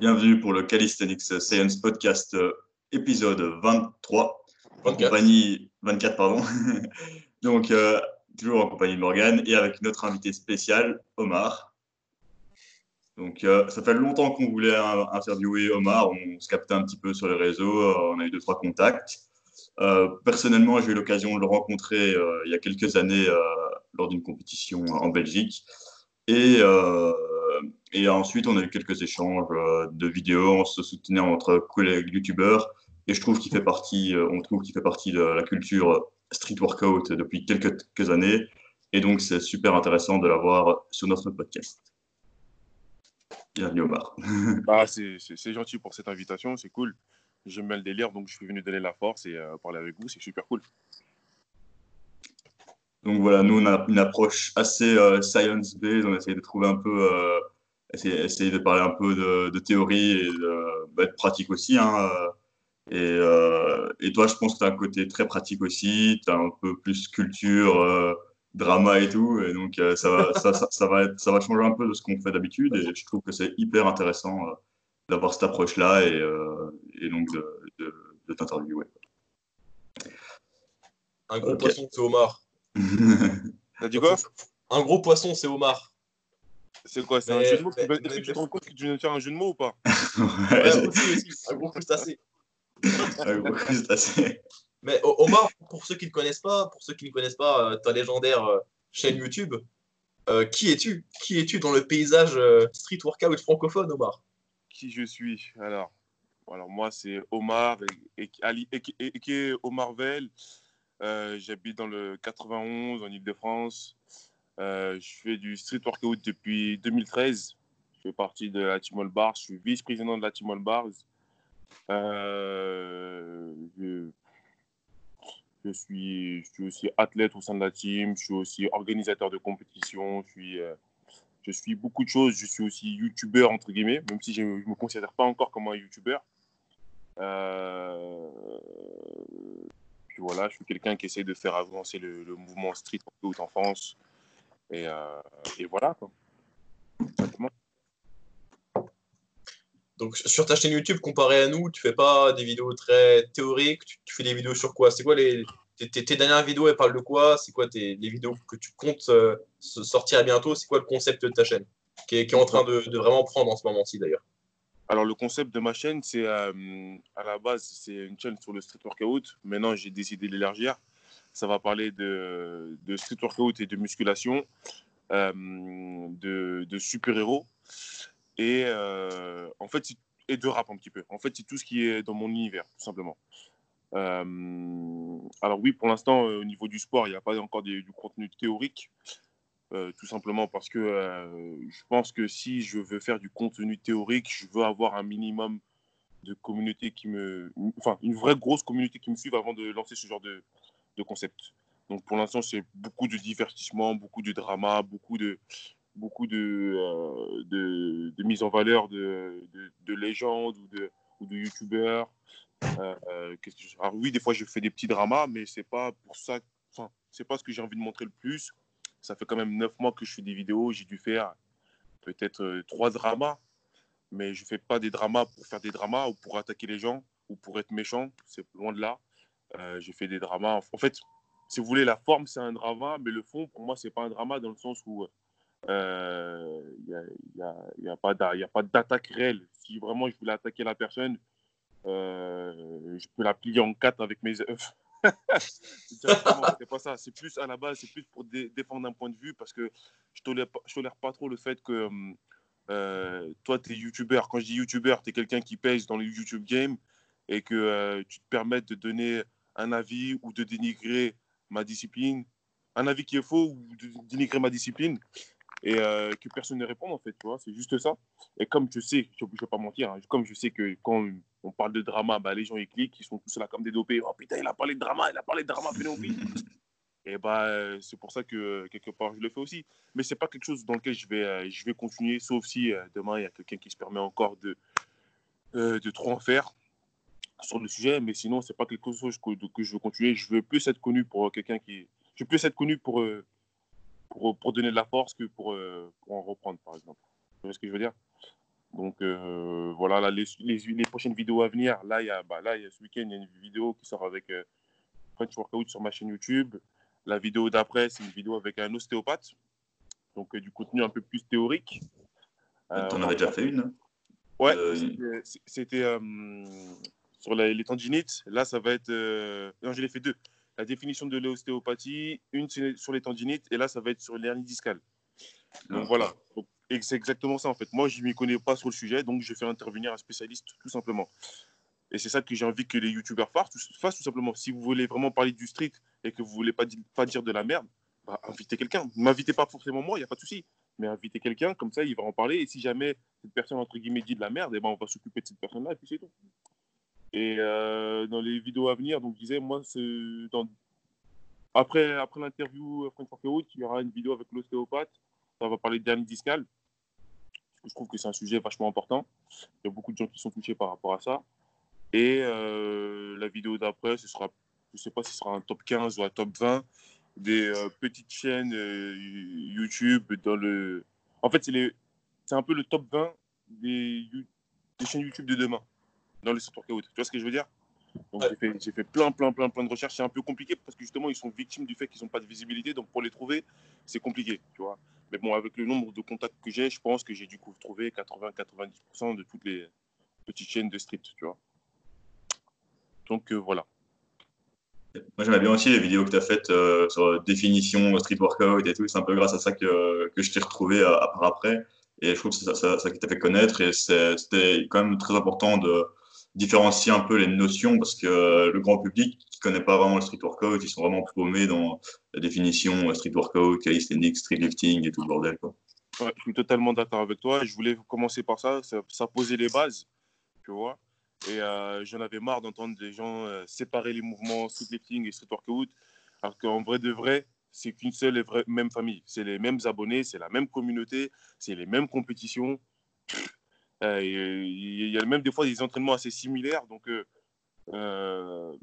bienvenue pour le Calisthenics Science Podcast euh, épisode 23. 24. En compagnie 24 pardon. Donc euh, toujours en compagnie de Morgan et avec notre invité spécial Omar. Donc euh, ça fait longtemps qu'on voulait interviewer Omar, on se captait un petit peu sur les réseaux, on a eu deux trois contacts. personnellement, j'ai eu l'occasion de le rencontrer il y a quelques années lors d'une compétition en Belgique. Et et ensuite, on a eu quelques échanges euh, de vidéos, on se soutenait entre collègues youtubeurs. Et je trouve qu'il fait partie, euh, on trouve qu'il fait partie de la culture street workout depuis quelques, années. Et donc, c'est super intéressant de l'avoir sur notre podcast. Bienvenue Omar. bah, c'est gentil pour cette invitation, c'est cool. J'aime bien le délire, donc je suis venu donner la force et parler avec vous, c'est super cool. Donc voilà, nous on a une approche assez science-based, on essaye de trouver un peu essayer, de parler un peu de, théorie et de, bah, pratique aussi. Hein. Et, euh, et, toi, je pense que tu as un côté très pratique aussi. Tu as un peu plus culture, euh, drama et tout. Et donc, euh, ça, va, ça, ça, va être, ça va changer un peu de ce qu'on fait d'habitude. Et je trouve que c'est hyper intéressant d'avoir cette approche-là et, et, donc de, de, t'interviewer. Un gros poisson, c'est Omar. T'as dit quoi? Un gros poisson, c'est Omar. C'est quoi C'est un jeu de mots Est-ce que tu te rends compte que tu viens de faire un jeu de mots ou pas? Ouais, aussi, aussi. Un gros crustacé. un gros crustacé. Mais Omar, pour ceux qui ne connaissent pas, pour ceux qui ne connaissent pas euh, ta légendaire euh, chaîne YouTube, euh, qui es-tu? Qui es-tu dans le paysage street workout francophone, Omar? Qui je suis? Alors, alors moi, c'est Omar et, Ali, et, qui est Omar Vel. J'habite dans le 91 en Ile-de-France. Euh, je fais du street workout depuis 2013. Je fais partie de la Team All Bars. Je suis vice-président de la Team All Bars. Euh, je, suis, aussi athlète au sein de la team. Je suis aussi organisateur de compétition. Je suis, euh, je suis beaucoup de choses. Je suis aussi youtubeur, entre guillemets, même si je ne me considère pas encore comme un youtubeur. voilà, je suis quelqu'un qui essaie de faire avancer le mouvement street workout en France. Et, euh, et voilà. Quoi. Donc sur ta chaîne YouTube, comparé à nous, tu fais pas des vidéos très théoriques, tu, fais des vidéos sur quoi? C'est quoi les tes, dernières vidéos, elles parlent de quoi? C'est quoi tes, les vidéos que tu comptes euh, sortir bientôt? C'est quoi le concept de ta chaîne? Qui est, qui est en train de, de, vraiment prendre en ce moment-ci d'ailleurs. Alors le concept de ma chaîne, c'est euh, à la base c'est une chaîne sur le street workout. Maintenant j'ai décidé d'élargir ça va parler de, de street workout et de musculation, euh, de, de super-héros et euh, en fait et de rap un petit peu. En fait, c'est tout ce qui est dans mon univers, tout simplement. Euh, alors oui, pour l'instant, au niveau du sport, il n'y a pas encore du contenu théorique, tout simplement parce que je pense que si je veux faire du contenu théorique, je veux avoir un minimum de communauté qui me, enfin, une vraie grosse communauté qui me suive avant de lancer ce genre de, de concept. Donc pour l'instant, c'est beaucoup de divertissement, beaucoup de drama, beaucoup de, beaucoup de, euh, de, de, mise en valeur de, de, légendes ou de, ou de youtubeurs. Euh, euh Alors oui, des fois, je fais des petits dramas, mais c'est pas pour ça. Enfin, c'est pas ce que j'ai envie de montrer le plus. Ça fait quand même neuf mois que je fais des vidéos. J'ai dû faire peut-être euh, trois dramas, mais je fais pas des dramas pour faire des dramas ou pour attaquer les gens ou pour être méchant. C'est loin de là. Euh, j'ai fait des dramas. En fait, si vous voulez, la forme, c'est un drama, mais le fond, pour moi, c'est pas un drama dans le sens où il euh, n'y a, y a, y a, pas d'attaque réelle. Si vraiment je voulais attaquer la personne, euh, je peux la plier en quatre avec mes œufs. c'est pas ça. C'est plus à la base, c'est plus pour défendre un point de vue parce que je tolère, je tolère pas trop le fait que toi, tu es youtubeur. Quand je dis youtubeur, tu es quelqu'un qui pèse dans le YouTube game et que tu te permettes de donner un avis ou de dénigrer ma discipline, un avis qui est faux ou de dénigrer ma discipline et euh, que personne ne réponde en fait, tu vois, c'est juste ça. Et comme je sais, je ne vais pas mentir, hein, comme je sais que quand on parle de drama, bah, les gens ils cliquent, ils sont tous là comme des dopés. Oh putain, il a parlé de drama, il a parlé de drama, Et bah, c'est pour ça que quelque part je le fais aussi. Mais c'est pas quelque chose dans lequel je vais, euh, je vais continuer, sauf si euh, demain il y a quelqu'un qui se permet encore de, de trop en faire sur le sujet, mais sinon, c'est pas quelque chose que, que, je veux continuer. Je veux plus être connu pour quelqu'un qui. Je veux plus être connu pour, euh, pour, pour, donner de la force que pour, euh, pour en reprendre, par exemple. Vous voyez ce que je veux dire? Donc voilà, là, les, les, prochaines vidéos à venir, là, il y a, bah, là, y a ce week-end, il y a une vidéo qui sort avec French Workout sur ma chaîne YouTube. La vidéo d'après, c'est une vidéo avec un ostéopathe. Donc du contenu un peu plus théorique. Tu en avais déjà fait une hein? Ouais, c'était sur les tendinites. Là, ça va être. non, je l'ai fait deux la définition de l'ostéopathie, une sur les tendinites, et là, ça va être sur l'hernie discale. Donc voilà. et c'est exactement ça en fait. Moi, je ne m'y connais pas sur le sujet, donc je fais intervenir un spécialiste tout simplement. Et c'est ça que j'ai envie que les youtubeurs fassent, tout simplement. Si vous voulez vraiment parler du street et que vous voulez pas, pas dire de la merde, bah, invitez quelqu'un. Ne m'invitez pas forcément moi, il n'y a pas de souci. Mais invitez quelqu'un, comme ça, il va en parler. Et si jamais cette personne, entre guillemets, dit de la merde, eh ben, on va s'occuper de cette personne-là, et puis c'est tout. Et euh, dans les vidéos à venir, donc je disais, moi, après, après l'interview euh, Frank Workout, il y aura une vidéo avec l'ostéopathe. Ça va parler de dernier discal. Je trouve que c'est un sujet vachement important. Il y a beaucoup de gens qui sont touchés par rapport à ça. Et euh, la vidéo d'après, ce sera, je ne sais pas si ce sera un top 15 ou un top 20 des petites chaînes YouTube dans le. En fait, c'est un peu le top 20 des, des chaînes YouTube de demain dans les street workouts. Tu vois ce que je veux dire? Donc j'ai fait, plein, plein, plein, plein de recherches. C'est un peu compliqué parce que justement, ils sont victimes du fait qu'ils n'ont pas de visibilité. Donc pour les trouver, c'est compliqué, tu vois. Mais bon, avec le nombre de contacts que j'ai, je pense que j'ai du coup trouvé 80-90% de toutes les petites chaînes de street, tu vois. Donc euh, voilà. Moi, j'aimais bien aussi les vidéos que tu as faites euh, sur définition, street workout et tout. C'est un peu grâce à ça que, que je t'ai retrouvé euh, après. Et je trouve que c'est ça, ça, qui t'a fait connaître. Et c'était quand même très important de, différencier un peu les notions parce que le grand public qui connaît pas vraiment le street workout, ils sont vraiment paumés dans la définition street workout, calisthenics, street lifting et tout le bordel. Je suis totalement d'accord avec toi. Je voulais commencer par ça, ça, posait les bases, tu vois. Et euh, j'en avais marre d'entendre des gens euh, séparer les mouvements street lifting et street workout, alors qu'en vrai de vrai, c'est qu'une seule et même famille. C'est les mêmes abonnés, c'est la même communauté, c'est les mêmes compétitions. Euh, il y a même des fois des entraînements assez similaires. Donc, euh, euh,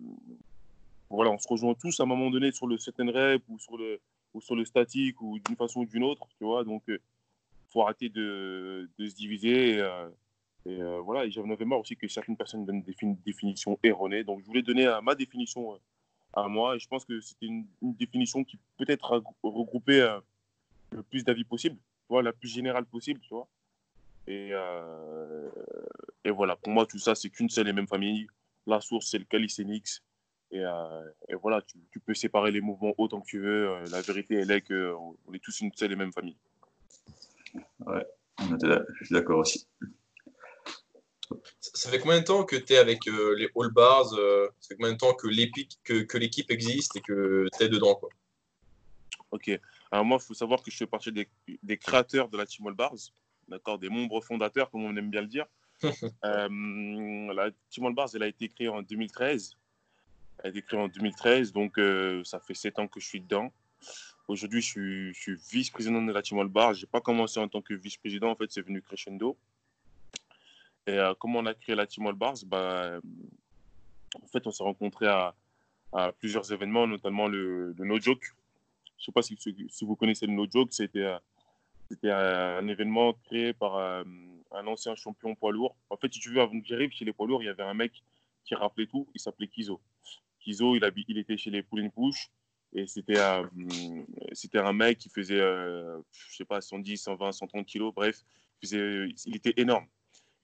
voilà, on se rejoint tous à un moment donné sur le certain rep ou sur le, ou sur le statique ou d'une façon ou d'une autre. Tu vois, donc, il faut arrêter de, de se diviser. Et, voilà, et j'en avais marre aussi que certaines personnes donnent des définitions erronées. Donc, je voulais donner ma définition à moi. Et je pense que c'était une, définition qui peut-être regroupait le plus d'avis possible, tu la plus générale possible, tu vois. Et, euh, et voilà, pour moi, tout ça, c'est qu'une seule et même famille. La source, c'est le calisthenics. Et, euh, et voilà, tu, tu, peux séparer les mouvements autant que tu veux. Euh, la vérité, elle est qu'on est tous une seule et même famille. Ouais, je suis d'accord aussi. Ça fait combien de temps que tu es avec les All Bars Ça fait combien de temps que l'équipe que, que existe et que tu es dedans quoi? Ok. Alors moi, il faut savoir que je fais partie des, des créateurs de la Team All Bars d'accord, des membres fondateurs, comme on aime bien le dire. euh, la Team All Bars, elle a été créée en 2013. Elle a été créée en 2013, donc euh, ça fait sept ans que je suis dedans. Aujourd'hui, je suis, vice-président de la Team All Bars. Je n'ai pas commencé en tant que vice-président, en fait, c'est venu crescendo. Et euh, comment on a créé la Team All Bars? Bah, En fait, on s'est rencontrés à, plusieurs événements, notamment le, No Joke. Je ne sais pas si, si, vous connaissez le No Joke, c'était c'était un, événement créé par euh, un, ancien champion poids lourd. En fait, si tu veux, avant que j'arrive chez les poids lourds, il y avait un mec qui rappelait tout. Il s'appelait Kizo. Kizo, il, il était chez les pull push. Et c'était un, c'était un mec qui faisait, euh, je sais pas, 110, 120, 130 kilos. Bref, il, était énorme.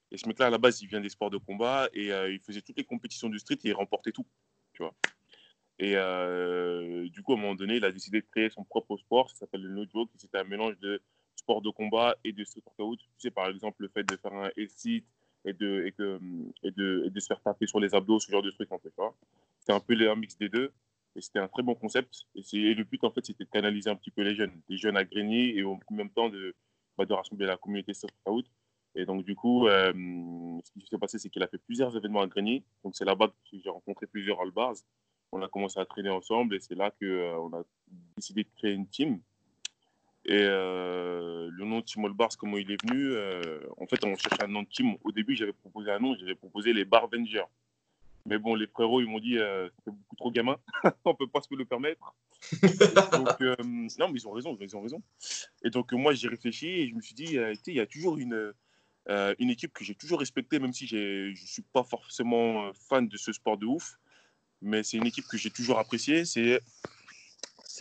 Et ce mec-là, à la base, il vient des sports de combat et euh, il faisait toutes les compétitions de street et il remportait tout. Tu vois. Et du coup, à un moment donné, il a décidé de créer son propre sport. Ça s'appelle le No Joke. C'était un mélange de sport de combat et de street workout. Tu sais, par exemple, le fait de faire un sit et de, et, que, et, de, de se faire taper sur les abdos, ce genre de truc, en fait. C'est un peu un mix des deux. Et c'était un très bon concept. Et, le but, en fait, c'était de canaliser un petit peu les jeunes, des jeunes à Grigny et en même temps de, bah, de rassembler la communauté street workout. Et donc, du coup, euh, ce qui s'est passé, c'est qu'il a fait plusieurs événements à Grigny. Donc, c'est là-bas que j'ai rencontré plusieurs all-bars. On a commencé à traîner ensemble et c'est là qu'on euh, a décidé de créer une team et euh, le nom de Team All Bars, comment il est venu euh, En fait, on cherchait un nom de team. Au début, j'avais proposé un nom, j'avais proposé les Barvengers. Mais bon, les frérots, ils m'ont dit euh, c'est beaucoup trop gamin, on peut pas se le permettre. donc, non, mais ils ont raison, ils ont raison. Et donc, moi, j'ai réfléchi et je me suis dit il y a toujours une, Euh, une équipe que j'ai toujours respectée, même si je ne suis pas forcément fan de ce sport de ouf. Mais c'est une équipe que j'ai toujours appréciée. C'est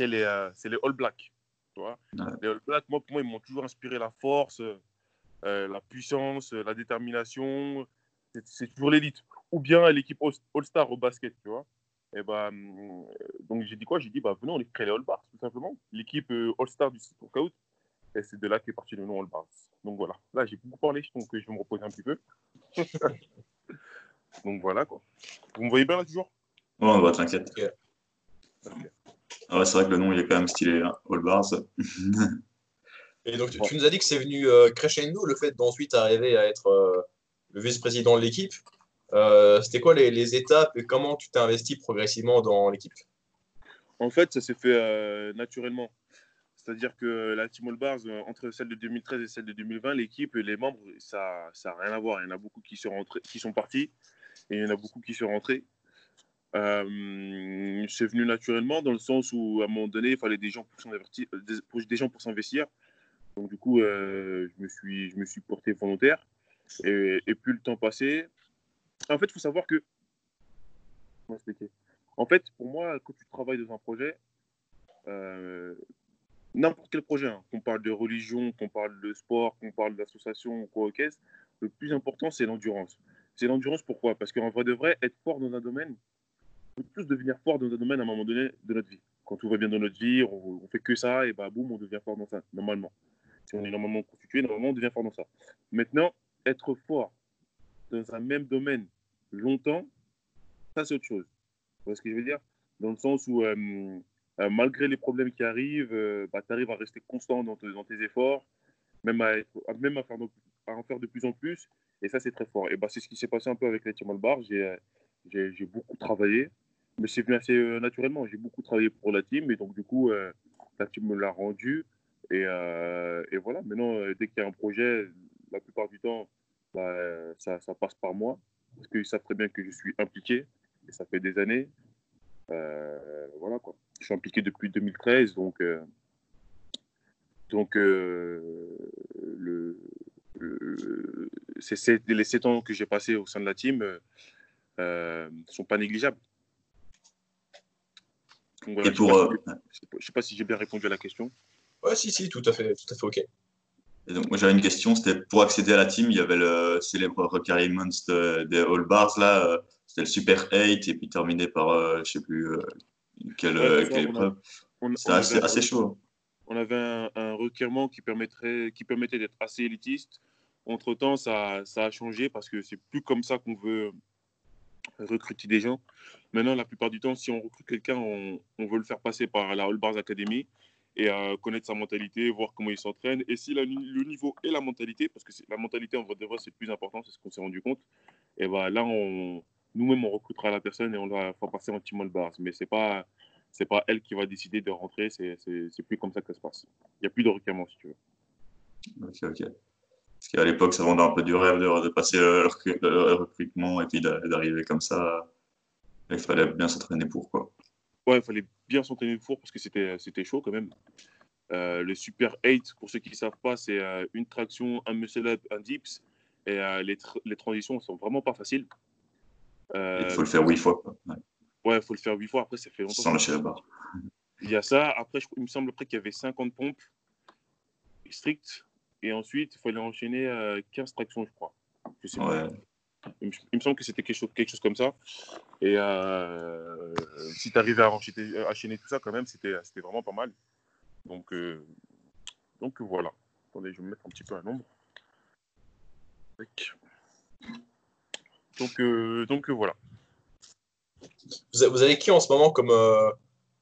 les, euh, les All Blacks. Tu vois Les All Blacks, moi, pour moi, ils m'ont toujours inspiré la force, euh, la puissance, la détermination. C'est toujours l'élite. Ou bien l'équipe All-Star au basket, tu vois. Et bah, donc j'ai dit quoi? J'ai dit, bah, venez, on crée les All Bars, tout simplement. L'équipe All-Star du Workout. Et c'est de là qu'est parti le nom All Bars. Donc voilà. Là, j'ai beaucoup parlé, donc je vais me reposer un petit peu. donc voilà, quoi. Vous me voyez bien là toujours? Ouais, bah, t'inquiète. Ah c'est vrai que le nom, il est quand même stylé, hein. All Bars. Et donc, tu, nous as dit que c'est venu euh, crescendo, le fait d'ensuite arriver à être euh, le vice-président de l'équipe. Euh, c'était quoi les, les, étapes et comment tu t'es investi progressivement dans l'équipe? En fait, ça s'est fait naturellement. C'est-à-dire que la Team All Bars, entre celle de 2013 et celle de 2020, l'équipe, les membres, ça n'a rien à voir. Il y en a beaucoup qui sont, rentrés, qui sont partis et il y en a beaucoup qui sont rentrés. Euh, c'est venu naturellement dans le sens où, à un moment donné, il fallait des gens pour s'investir. Donc, du coup, euh, je, me suis, je me suis porté volontaire. Et, et plus le temps passait, en fait, il faut savoir que. En fait, pour moi, quand tu travailles dans un projet, euh, n'importe quel projet, hein, qu'on parle de religion, qu'on parle de sport, qu'on parle d'association ou quoi le plus important, c'est l'endurance. C'est l'endurance pourquoi? Parce qu'en vrai de vrai, être fort dans un domaine, peut tous devenir fort dans un domaine à un moment donné de notre vie. Quand tout va bien dans notre vie, on, on fait que ça, et bah boum, on devient fort dans ça, normalement. Si on est normalement constitué, normalement, on devient fort dans ça. Maintenant, être fort dans un même domaine longtemps, ça c'est autre chose. Vous voyez ce que je veux dire? Dans le sens où euh, euh, malgré les problèmes qui arrivent, euh, bah, tu arrives à rester constant dans, dans, tes efforts, même, à, même à, faire en faire de plus en plus. Et ça, c'est très fort. Et bah, c'est ce qui s'est passé un peu avec les Bar. J'ai beaucoup travaillé, mais c'est venu assez euh, naturellement. J'ai beaucoup travaillé pour la team, et donc du coup, la team me l'a rendu. Et, et, voilà, maintenant, dès qu'il y a un projet, la plupart du temps, bah, ça, passe par moi, parce qu'ils savent très bien que je suis impliqué, et ça fait des années. voilà quoi je suis impliqué depuis 2013, donc, euh, donc euh, le, les sept ans que j'ai passés au sein de la team ne euh, sont pas négligeables. Et pour, je ne sais, pas si j'ai bien répondu à la question. Ouais, si, si, tout à fait, tout à fait OK. Et donc, moi, j'avais une question, c'était pour accéder à la team, il y avait le célèbre requirements des All Bars, là, c'était le Super 8, et puis terminé par, je ne sais plus, quelle, euh, épreuve C'est assez, chaud. Hein. On avait un, requérement qui, permettrait, qui permettait d'être assez élitiste. Entre-temps, ça, ça, a changé parce que c'est plus comme ça qu'on veut recruter des gens. Maintenant, la plupart du temps, si on recrute quelqu'un, on, veut le faire passer par la All Bars Academy et euh, connaître sa mentalité, voir comment il s'entraîne. Et si le niveau et la mentalité, parce que la mentalité en vrai de vrai, c'est plus important, c'est ce qu'on s'est rendu compte, et ben là, nous-mêmes, on recrutera la personne et on la fera passer en team all bars. Mais ce n'est pas, c'est pas elle qui va décider de rentrer. C'est, plus comme ça que ça se passe. Il n'y a plus de requérement, si tu veux. Ok, ok. Parce qu'à l'époque, ça vendait un peu du rêve de, de passer le, recrutement et puis d'arriver comme ça. Il fallait bien s'entraîner pour, quoi. Ouais, il fallait bien s'entraîner pour parce que c'était, chaud quand même. Euh, le Super 8, pour ceux qui ne savent pas, c'est euh, une traction, un muscle up, un dips. Et euh, les, les transitions sont vraiment pas faciles. Il faut le faire huit fois. Ouais, il faut le faire huit fois. Après, ça fait longtemps. Sans lâcher la barre. Il y a ça. Après, il me semble qu'il y avait 50 pompes strictes. Et ensuite, il fallait enchaîner 15 euh, tractions, je crois. Je sais ouais. Il, me, semble que c'était quelque chose, quelque chose comme ça. Et euh, si tu arrivais à enchaîner, tout ça, quand même, c'était vraiment pas mal. Donc, euh, donc voilà. Attendez, je vais me mettre un petit peu à l'ombre. Donc, euh, donc euh, voilà. Vous avez qui en ce moment comme, euh,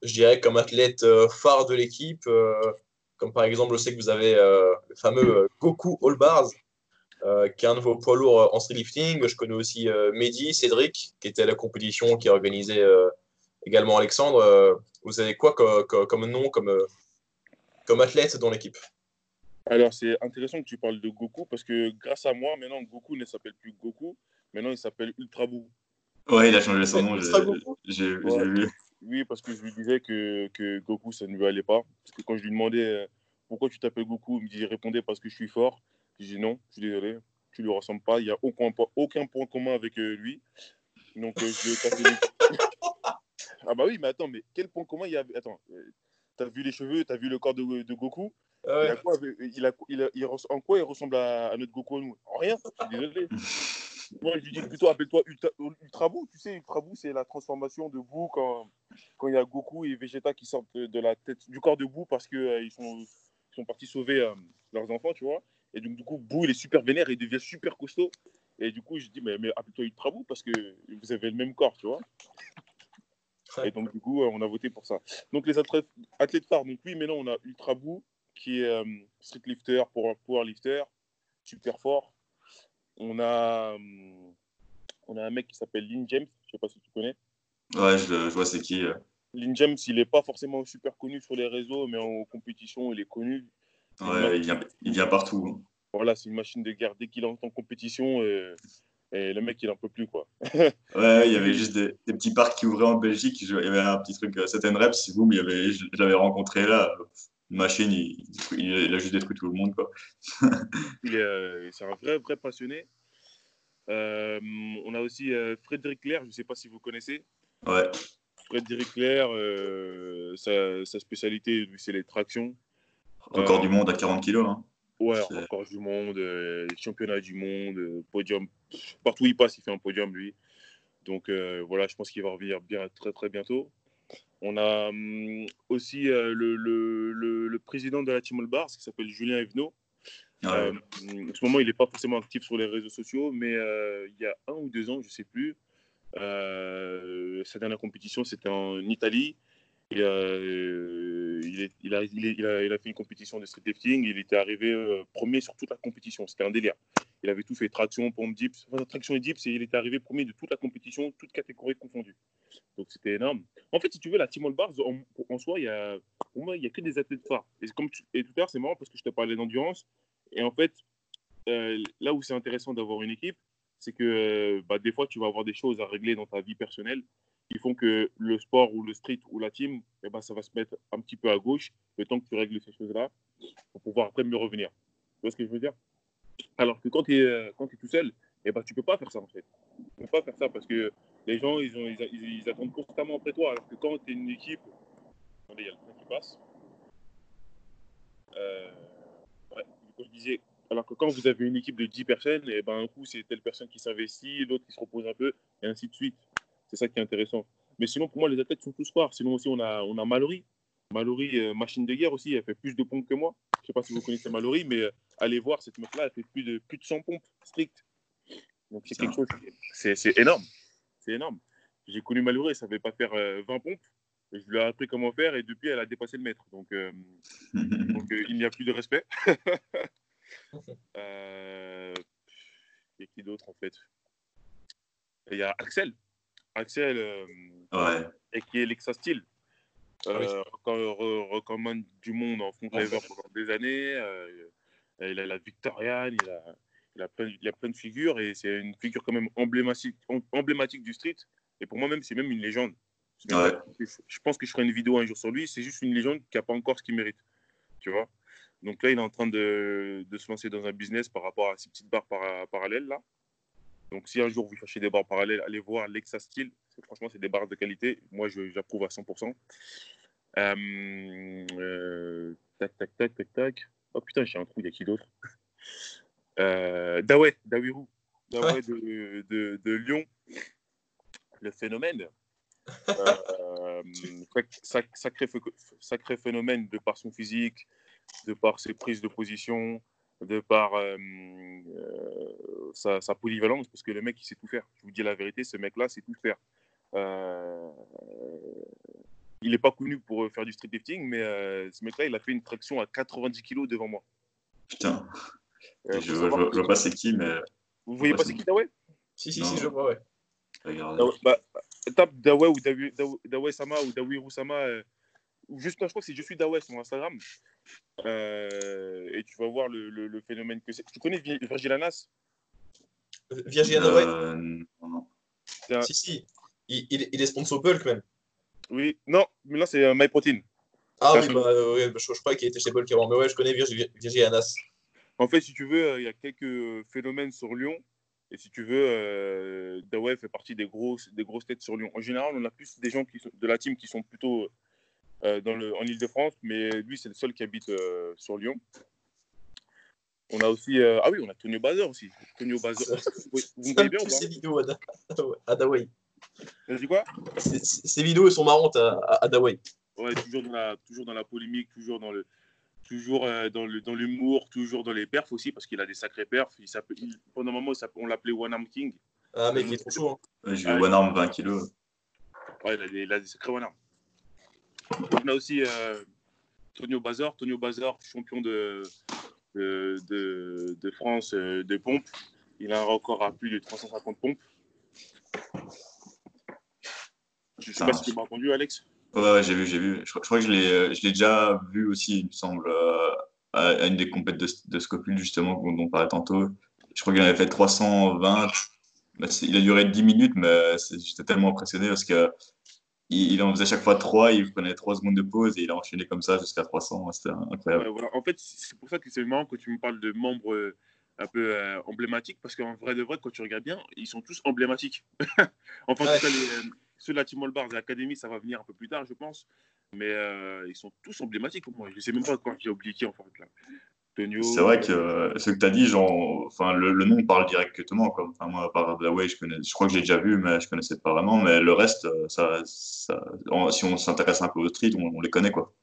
je dirais, comme athlète phare de l'équipe Comme par exemple, je sais que vous avez le fameux Goku All Bars, qui est un de vos poids lourds en streetlifting. Je connais aussi Mehdi, Cédric, qui était à la compétition, qui organisait également Alexandre. vous avez quoi comme, nom, comme, comme athlète dans l'équipe? Alors, c'est intéressant que tu parles de Goku parce que grâce à moi, maintenant, Goku ne s'appelle plus Goku, Maintenant, il s'appelle Ultra Boo. Ouais, il a changé son nom. J'ai vu. Oui, parce que je lui disais que, que, Goku, ça ne lui allait pas. Parce que quand je lui demandais euh, pourquoi tu t'appelles Goku, il me dit, répondait parce que je suis fort. Je dis non, je suis désolé. tu lui ressembles pas. Il n'y a aucun, aucun point commun avec lui. Donc, je lui ai cassé Ah bah oui, mais attends, mais quel point commun il y a Attends, t'as vu les cheveux, t'as vu le corps de, de Goku? Ah il, a quoi, il, a, il, a, il, En quoi il ressemble à, à notre Goku nous? En rien, je suis désolé. Moi, je lui dis plutôt appelle-toi Ultra, Ultra. Tu sais, Ultra Boo, c'est la transformation de Boo quand, quand il y a Goku et Vegeta qui sortent de la tête, du corps de Boo parce qu'ils euh, ils sont, sont partis sauver euh, leurs enfants, tu vois. Et donc, du coup, Boo, il est super vénère et il devient super costaud. Et du coup, je dis, mais, mais appelle-toi Ultra Boo parce que vous avez le même corps, tu vois. Et donc, du coup, euh, on a voté pour ça. Donc, les athlètes, athlètes phares, donc oui, mais non, on a Ultra Boo qui est street lifter, power lifter, super fort. On a, on a un mec qui s'appelle Lynn James, je sais pas si tu connais. Ouais, je, vois c'est qui. Lynn James, il n'est pas forcément super connu sur les réseaux, mais en compétition, il est connu. Ouais, il vient, il vient, partout. Voilà, c'est une machine de guerre. Dès qu'il entre en compétition, et, et, le mec, il n'en peut plus. Quoi. ouais, il y avait juste des, des, petits parcs qui ouvraient en Belgique. Il y avait un petit truc, certaines reps, si vous, mais je l'avais rencontré là. Machine, il, il, a juste détruit tout le monde. Quoi. Euh, c'est un vrai, vrai passionné. Euh, on a aussi euh, Frédéric Claire, je ne sais pas si vous connaissez. Ouais. Frédéric Claire, sa, sa, spécialité, c'est les tractions. Record du monde à 40 kg. Hein. Ouais, record du monde, championnat du monde, podium. Partout où il passe, il fait un podium, lui. Donc voilà, je pense qu'il va revenir bien, très très bientôt. On a hum, aussi euh, le, le, le, président de la Team All Bars qui s'appelle Julien Evenot. Ah euh, en ce moment, il n'est pas forcément actif sur les réseaux sociaux, mais euh, il y a un ou deux ans, je ne sais plus, sa dernière compétition, c'était en Italie. Il, a, fait une compétition de street lifting. Il était arrivé premier sur toute la compétition. C'était un délire. Il avait tout fait traction, pompe, dips, traction et dips, et il était arrivé premier de toute la compétition, toutes catégories confondues. Donc c'était énorme. En fait, si tu veux, la Team All Bars, en, soi, il y a, n'y a que des athlètes phares. Et tout à l'heure, c'est marrant parce que je te parlais d'endurance. Et en fait, euh, là où c'est intéressant d'avoir une équipe, c'est que euh, bah, des fois, tu vas avoir des choses à régler dans ta vie personnelle font que le sport ou le street ou la team, eh ben, ça va se mettre un petit peu à gauche le temps que tu règles ces choses-là pour pouvoir après mieux revenir. Tu vois ce que je veux dire? Alors que quand tu es, euh, quand es tout seul, eh ben, tu ne peux pas faire ça en fait. Tu peux pas faire ça parce que les gens, ils, ont, ils, attendent constamment après toi. Alors que quand tu es une équipe. Il y a le train qui passe. Euh, je disais, alors que quand vous avez une équipe de 10 personnes, et eh ben, un coup, c'est telle personne qui s'investit, l'autre qui se repose un peu, et ainsi de suite. C'est ça qui est intéressant. Mais sinon, pour moi, les athlètes sont tous forts. Sinon, aussi, on a, on a Mallory. Mallory, euh, machine de guerre aussi, elle fait plus de pompes que moi. Je ne sais pas si vous connaissez Mallory, mais euh, allez voir cette meuf-là, elle fait plus de, plus de 100 pompes strictes. Donc, c'est quelque chose, c'est énorme c'est énorme. J'ai connu Malheureux, ça ne savait pas faire 20 euh, pompes. je lui ai appris comment faire et depuis, elle a dépassé le mètre. Donc, euh, donc euh, il n'y a plus de respect. A qui d'autre en fait? Il y a Axel. Axel, ouais. et qui est Lexa Steel. Ah recommande du monde en front lever pendant des années. il a la Victoriane, il a, il a plein, il a plein de figures et c'est une figure quand même emblématique, emblématique du street. Et pour moi même, c'est même une légende. Je pense que je ferai une vidéo un jour sur lui. C'est juste une légende qui n'a pas encore ce qu'il mérite. Tu vois Donc là, il est en train de, de, se lancer dans un business par rapport à ces petites barres parallèles là. Donc si un jour vous cherchez des barres parallèles, allez voir Lexa Steel. Franchement, c'est des barres de qualité. Moi, j'approuve à 100%. Euh, euh, tac, tac, tac, tac, tac. Oh putain, j'ai un trou, il y a qui d'autre? Euh, Dawei, Dawirou, Dawei de, de, de, Lyon, le phénomène. Euh, sacré, sacré, phénomène de par son physique, de par ses prises de position, de par euh, euh, sa, sa, polyvalence, parce que le mec, il sait tout faire. Je vous dis la vérité, ce mec-là, sait tout faire. il n'est pas connu pour faire du street lifting, mais ce mec-là, il a fait une traction à 90 kg devant moi. Putain. Euh, je, ne vois pas c'est qui, mais. Vous voyez pas c'est qui Dawei? Si, si, si, je vois, ouais. Regardez. Bah, tape Dawei ou Dawei Sama ou Dawiru Sama. Euh, juste, je crois que c'est Je suis Dawei sur Instagram. Euh, et tu vas voir le, le, le phénomène que c'est. Tu connais Virgil Anas? Virgil Dawei euh, Non. Un... Si, si. Il, il, il est sponsor Bulk même. Oui, non, mais là c'est MyProtein. Ah oui, bah, ouais, je, je crois qu'il était chez Bulk avant. Mais ouais, je connais Virgil, Virgil Anas. En fait, si tu veux, il y a quelques phénomènes sur Lyon. Et si tu veux, euh, Dawei fait partie des grosses, des grosses têtes sur Lyon. En général, on a plus des gens qui sont, de la team qui sont plutôt euh, dans le, en Ile-de-France, mais lui, c'est le seul qui habite euh, sur Lyon. On a aussi. ah oui, on a Tonio Bazar aussi. Tonio Bazar. vous me voyez bien ou pas? Ces vidéos à, Dawei. Dit quoi? Ces vidéos sont marrantes à, à, Dawei. Ouais, toujours dans, la, toujours dans la polémique, toujours dans le, toujours euh, dans l'humour, toujours dans les perfs aussi, parce qu'il a des sacrés perfs. Il il, pendant un moment, on l'appelait One Arm King. Ah, mec, il est trop chaud. Hein. J'ai One Arm 20 kilos. Ouais, il a, des, il a des sacrés One Arm. On a aussi euh, Tonio Bazar. Tonio Bazar, champion de, de, de, de France euh, de pompe. Il a un record à plus de 350 pompes. Je ne sais pas si tu m'as entendu, Alex. Ouais, j'ai vu, j'ai vu. Je, crois que je l'ai, euh, je l'ai déjà vu aussi, il me semble, euh, à, une des compètes de, de Scopule, justement, dont on parlait tantôt. Je crois qu'il en avait fait 320. Bah, il a duré 10 minutes, mais j'étais tellement impressionné parce que il, en faisait chaque fois 3, il prenait 3 secondes de pause et il a enchaîné comme ça jusqu'à 300. C'était incroyable. En fait, c'est pour ça que c'est marrant que tu me parles de membres euh, un peu emblématiques parce qu'en vrai de vrai, quand tu regardes bien, ils sont tous emblématiques. enfin, en tout cas, les, ceux de la Team All Bars l'Académie, ça va venir un peu plus tard, je pense. Mais euh, ils sont tous emblématiques pour moi. Je ne sais même pas quand j'ai oublié qui, en fait. Là. C'est vrai que euh, ce que tu as dit, genre, enfin, le, nom parle directement. Quoi. Enfin, moi, à part Way, je, connais, je crois que j'ai déjà vu, mais je ne connaissais pas vraiment. Mais le reste, euh, ça, si on s'intéresse un peu au street, on, les connaît. Quoi.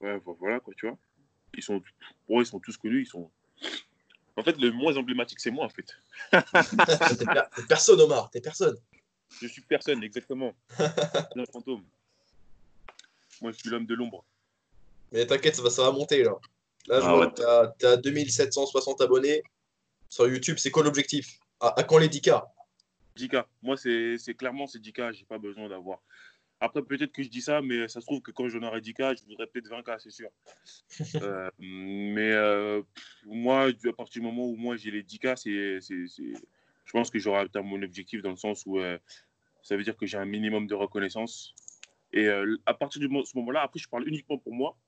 Ouais, voilà, quoi, tu vois. Ils sont, pour eux, ils sont tous connus. Ils sont... En fait, le moins emblématique, c'est moi, en fait. t'es personne, Omar, t'es personne. Je suis personne, exactement. un fantôme. Moi, je suis l'homme de l'ombre. Mais t'inquiète, ça va, ça va monter là. Là, je ah vois que t'as as 2760 abonnés. Sur YouTube, c'est quoi l'objectif? À, quand les 10K 10K. Moi, c'est clairement c'est 10K. J'ai pas besoin d'avoir. Après, peut-être que je dis ça, mais ça se trouve que quand j'en aurai 10K, je voudrais peut-être 20K, c'est sûr. Euh, mais euh, moi, à partir du moment où moi j'ai les 10K, c'est je pense que j'aurai atteint mon objectif dans le sens où euh, ça veut dire que j'ai un minimum de reconnaissance. Et à partir de ce moment-là, après, je parle uniquement pour moi.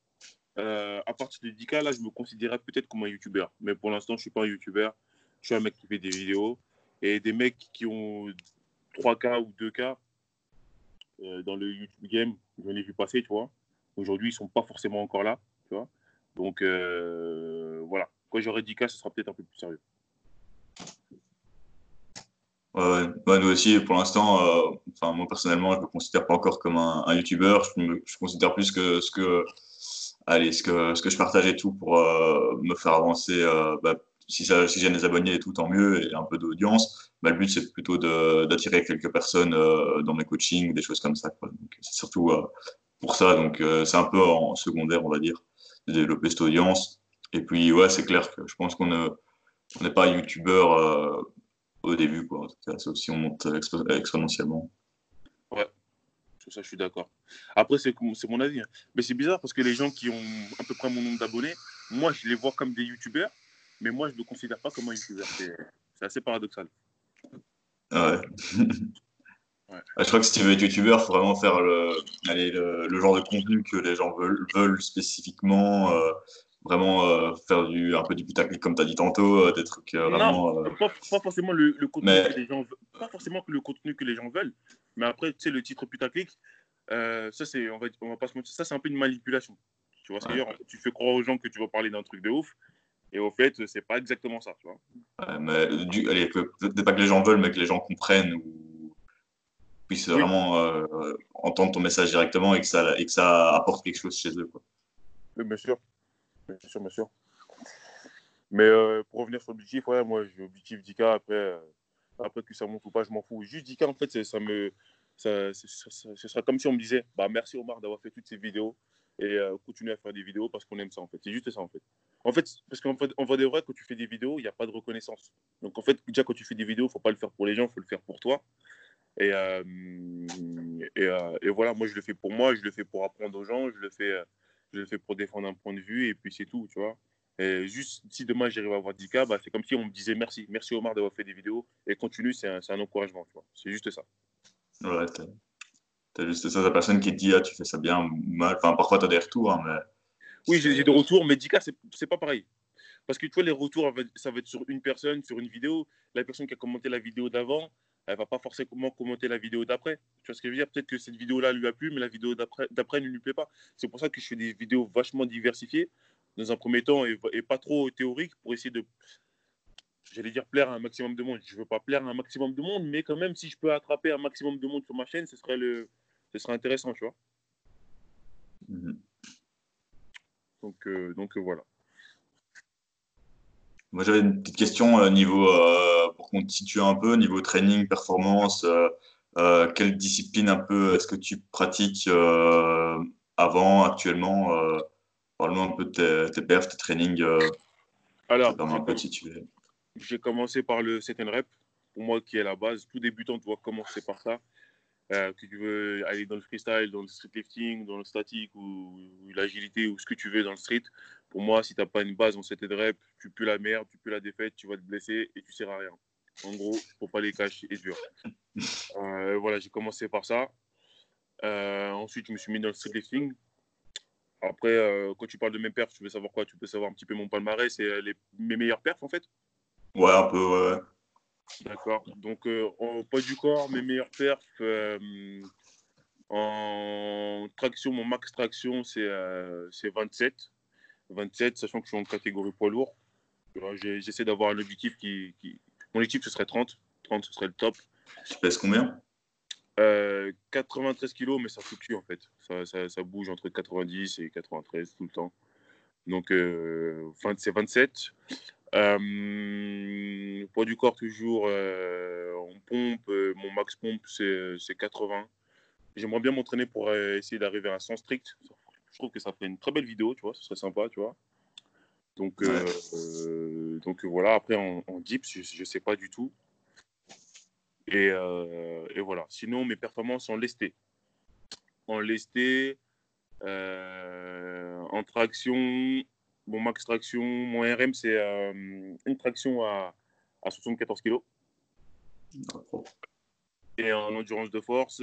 Euh, à partir de 10K, là, je me considérais peut-être comme un YouTuber. Mais pour l'instant, je ne suis pas un YouTuber. Je suis un mec qui fait des vidéos. Et des mecs qui ont 3K ou 2K dans le YouTube game, j'en ai vu passer, tu vois. Aujourd'hui, ils ne sont pas forcément encore là, tu vois. Donc, voilà. Quand j'aurai 10K, ce sera peut-être un peu plus sérieux. Ouais, ouais. nous aussi, pour l'instant, euh, moi personnellement, je ne me considère pas encore comme un, un YouTuber. Je, me, je considère plus que ce que, allez, ce que, ce que je partage et tout pour euh, me faire avancer. Euh, bah, si, ça, si j'ai des abonnés et tout, tant mieux, et un peu d'audience. Bah, le but, c'est plutôt d'attirer quelques personnes dans mes coachings, des choses comme ça. C'est surtout pour ça. Donc, c'est un peu en secondaire, on va dire, de développer cette audience. Et puis, ouais, c'est clair que je pense qu'on n'est pas YouTuber au début, quoi. En tout cas, sauf si on monte exponentiellement. Sur ça, je suis d'accord. Après, c'est mon avis. Hein. Mais c'est bizarre parce que les gens qui ont à peu près mon nombre d'abonnés, moi, je les vois comme des youtubeurs, mais moi, je ne me considère pas comme un youtubeur. C'est assez paradoxal. Ah ouais. ouais. Ah, je crois que si tu veux être youtubeur, il faut vraiment faire le, allez, le, genre de contenu que les gens veulent, veulent spécifiquement. Euh, vraiment euh, faire du, un peu du putaclic comme tu as dit tantôt, euh, des trucs euh, vraiment. Non, pas, pas, forcément le, le contenu que les gens pas forcément le contenu que les gens veulent, mais après, tu sais, le titre putaclic, ça, c'est, on va, on va pas se mentir, ça, c'est un peu une manipulation. Tu vois ce que je veux dire? Tu fais croire aux gens que tu vas parler d'un truc de ouf, et au fait, c'est pas exactement ça, tu vois. Ouais, mais du, allez, peut-être pas que les gens veulent, mais que les gens comprennent ou puissent vraiment entendre ton message directement et que ça, et que ça apporte quelque chose chez eux. Quoi. Oui, bien sûr. Bien sûr. Mais euh, pour revenir sur l'objectif, ouais, moi, j'ai l'objectif 10K. Après, euh, après que ça monte ou pas, je m'en fous. Juste 10K, en fait, ça me, ça, ce sera comme si on me disait bah, merci Omar d'avoir fait toutes ces vidéos et euh, continuer à faire des vidéos parce qu'on aime ça, en fait. C'est juste ça, en fait. En fait, parce qu'en fait, on voit des vrais, quand tu fais des vidéos, il n'y a pas de reconnaissance. Donc, en fait, déjà, quand tu fais des vidéos, il ne faut pas le faire pour les gens, il faut le faire pour toi. Et, et, et, voilà, moi, je le fais pour moi, je le fais pour apprendre aux gens, je le fais je le fais pour défendre un point de vue et puis c'est tout, tu vois. Et juste si demain j'arrive à avoir 10K, bah, c'est comme si on me disait merci, merci Omar d'avoir fait des vidéos et continue, c'est un, un, encouragement, tu vois. C'est juste ça. Ouais, t'as juste ça, la personne qui te dit ah, tu fais ça bien ou mal. Enfin, parfois t'as des retours, hein, mais. Oui, j'ai des retours, mais 10K, c'est pas pareil. Parce que tu vois, les retours, ça va être sur une personne, sur une vidéo. La personne qui a commenté la vidéo d'avant, elle va pas forcément commenter la vidéo d'après. Tu vois ce que je veux dire? Peut-être que cette vidéo-là lui a plu, mais la vidéo d'après ne lui plaît pas. C'est pour ça que je fais des vidéos vachement diversifiées, dans un premier temps, et, et pas trop théoriques, pour essayer de, j'allais dire, plaire à un maximum de monde. Je ne veux pas plaire à un maximum de monde, mais quand même, si je peux attraper un maximum de monde sur ma chaîne, ce serait, le, ce serait intéressant, tu vois. Mhm. Donc, euh, donc euh, voilà. Moi, j'avais une petite question euh, niveau, euh, pour qu'on te situe un peu, niveau training, performance. Euh, quelle discipline un peu est-ce que tu pratiques avant, actuellement Parle-nous un peu de tes, tes perfs, tes trainings. Alors, J'ai commencé par le set rep, pour moi qui est la base. Tout débutant doit commencer par ça. que tu veux aller dans le freestyle, dans le street lifting, dans le statique ou, ou l'agilité ou ce que tu veux dans le street, pour moi, si tu n'as pas une base en CT de rep, tu pues la merde, tu pues la défaite, tu vas te blesser et tu ne sers à rien. En gros, faut pas les cacher et dur. Euh, voilà, j'ai commencé par ça. Euh, ensuite, je me suis mis dans le street lifting. Après, euh, quand tu parles de mes perfs, tu veux savoir quoi? Tu peux savoir un petit peu mon palmarès et les, mes meilleurs perfs en fait? Ouais, un peu, ouais. D'accord. Donc, en poids du corps, mes meilleurs perfs en traction, mon max traction, c'est 27. 27, sachant que je suis en catégorie poids lourd. J'essaie d'avoir un objectif qui, Mon objectif, ce serait 30. 30, ce serait le top. Tu pèses combien? 93 euh, kilos, mais ça fluctue en fait. Ça, ça, bouge entre 90 et 93 tout le temps. Donc, euh, c'est 27. Euh, poids du corps, toujours en pompe. mon max pompe, c'est 80. J'aimerais bien m'entraîner pour essayer d'arriver à 100 strict je trouve que ça ferait une très belle vidéo, tu vois, ce serait sympa, tu vois. Donc, euh, euh, donc voilà, après en, dips, je ne sais pas du tout. Et, euh, et, voilà. Sinon, mes performances en lesté. En lesté, en traction, mon max traction, mon RM, c'est une traction à, à 74 kg. Et en endurance de force,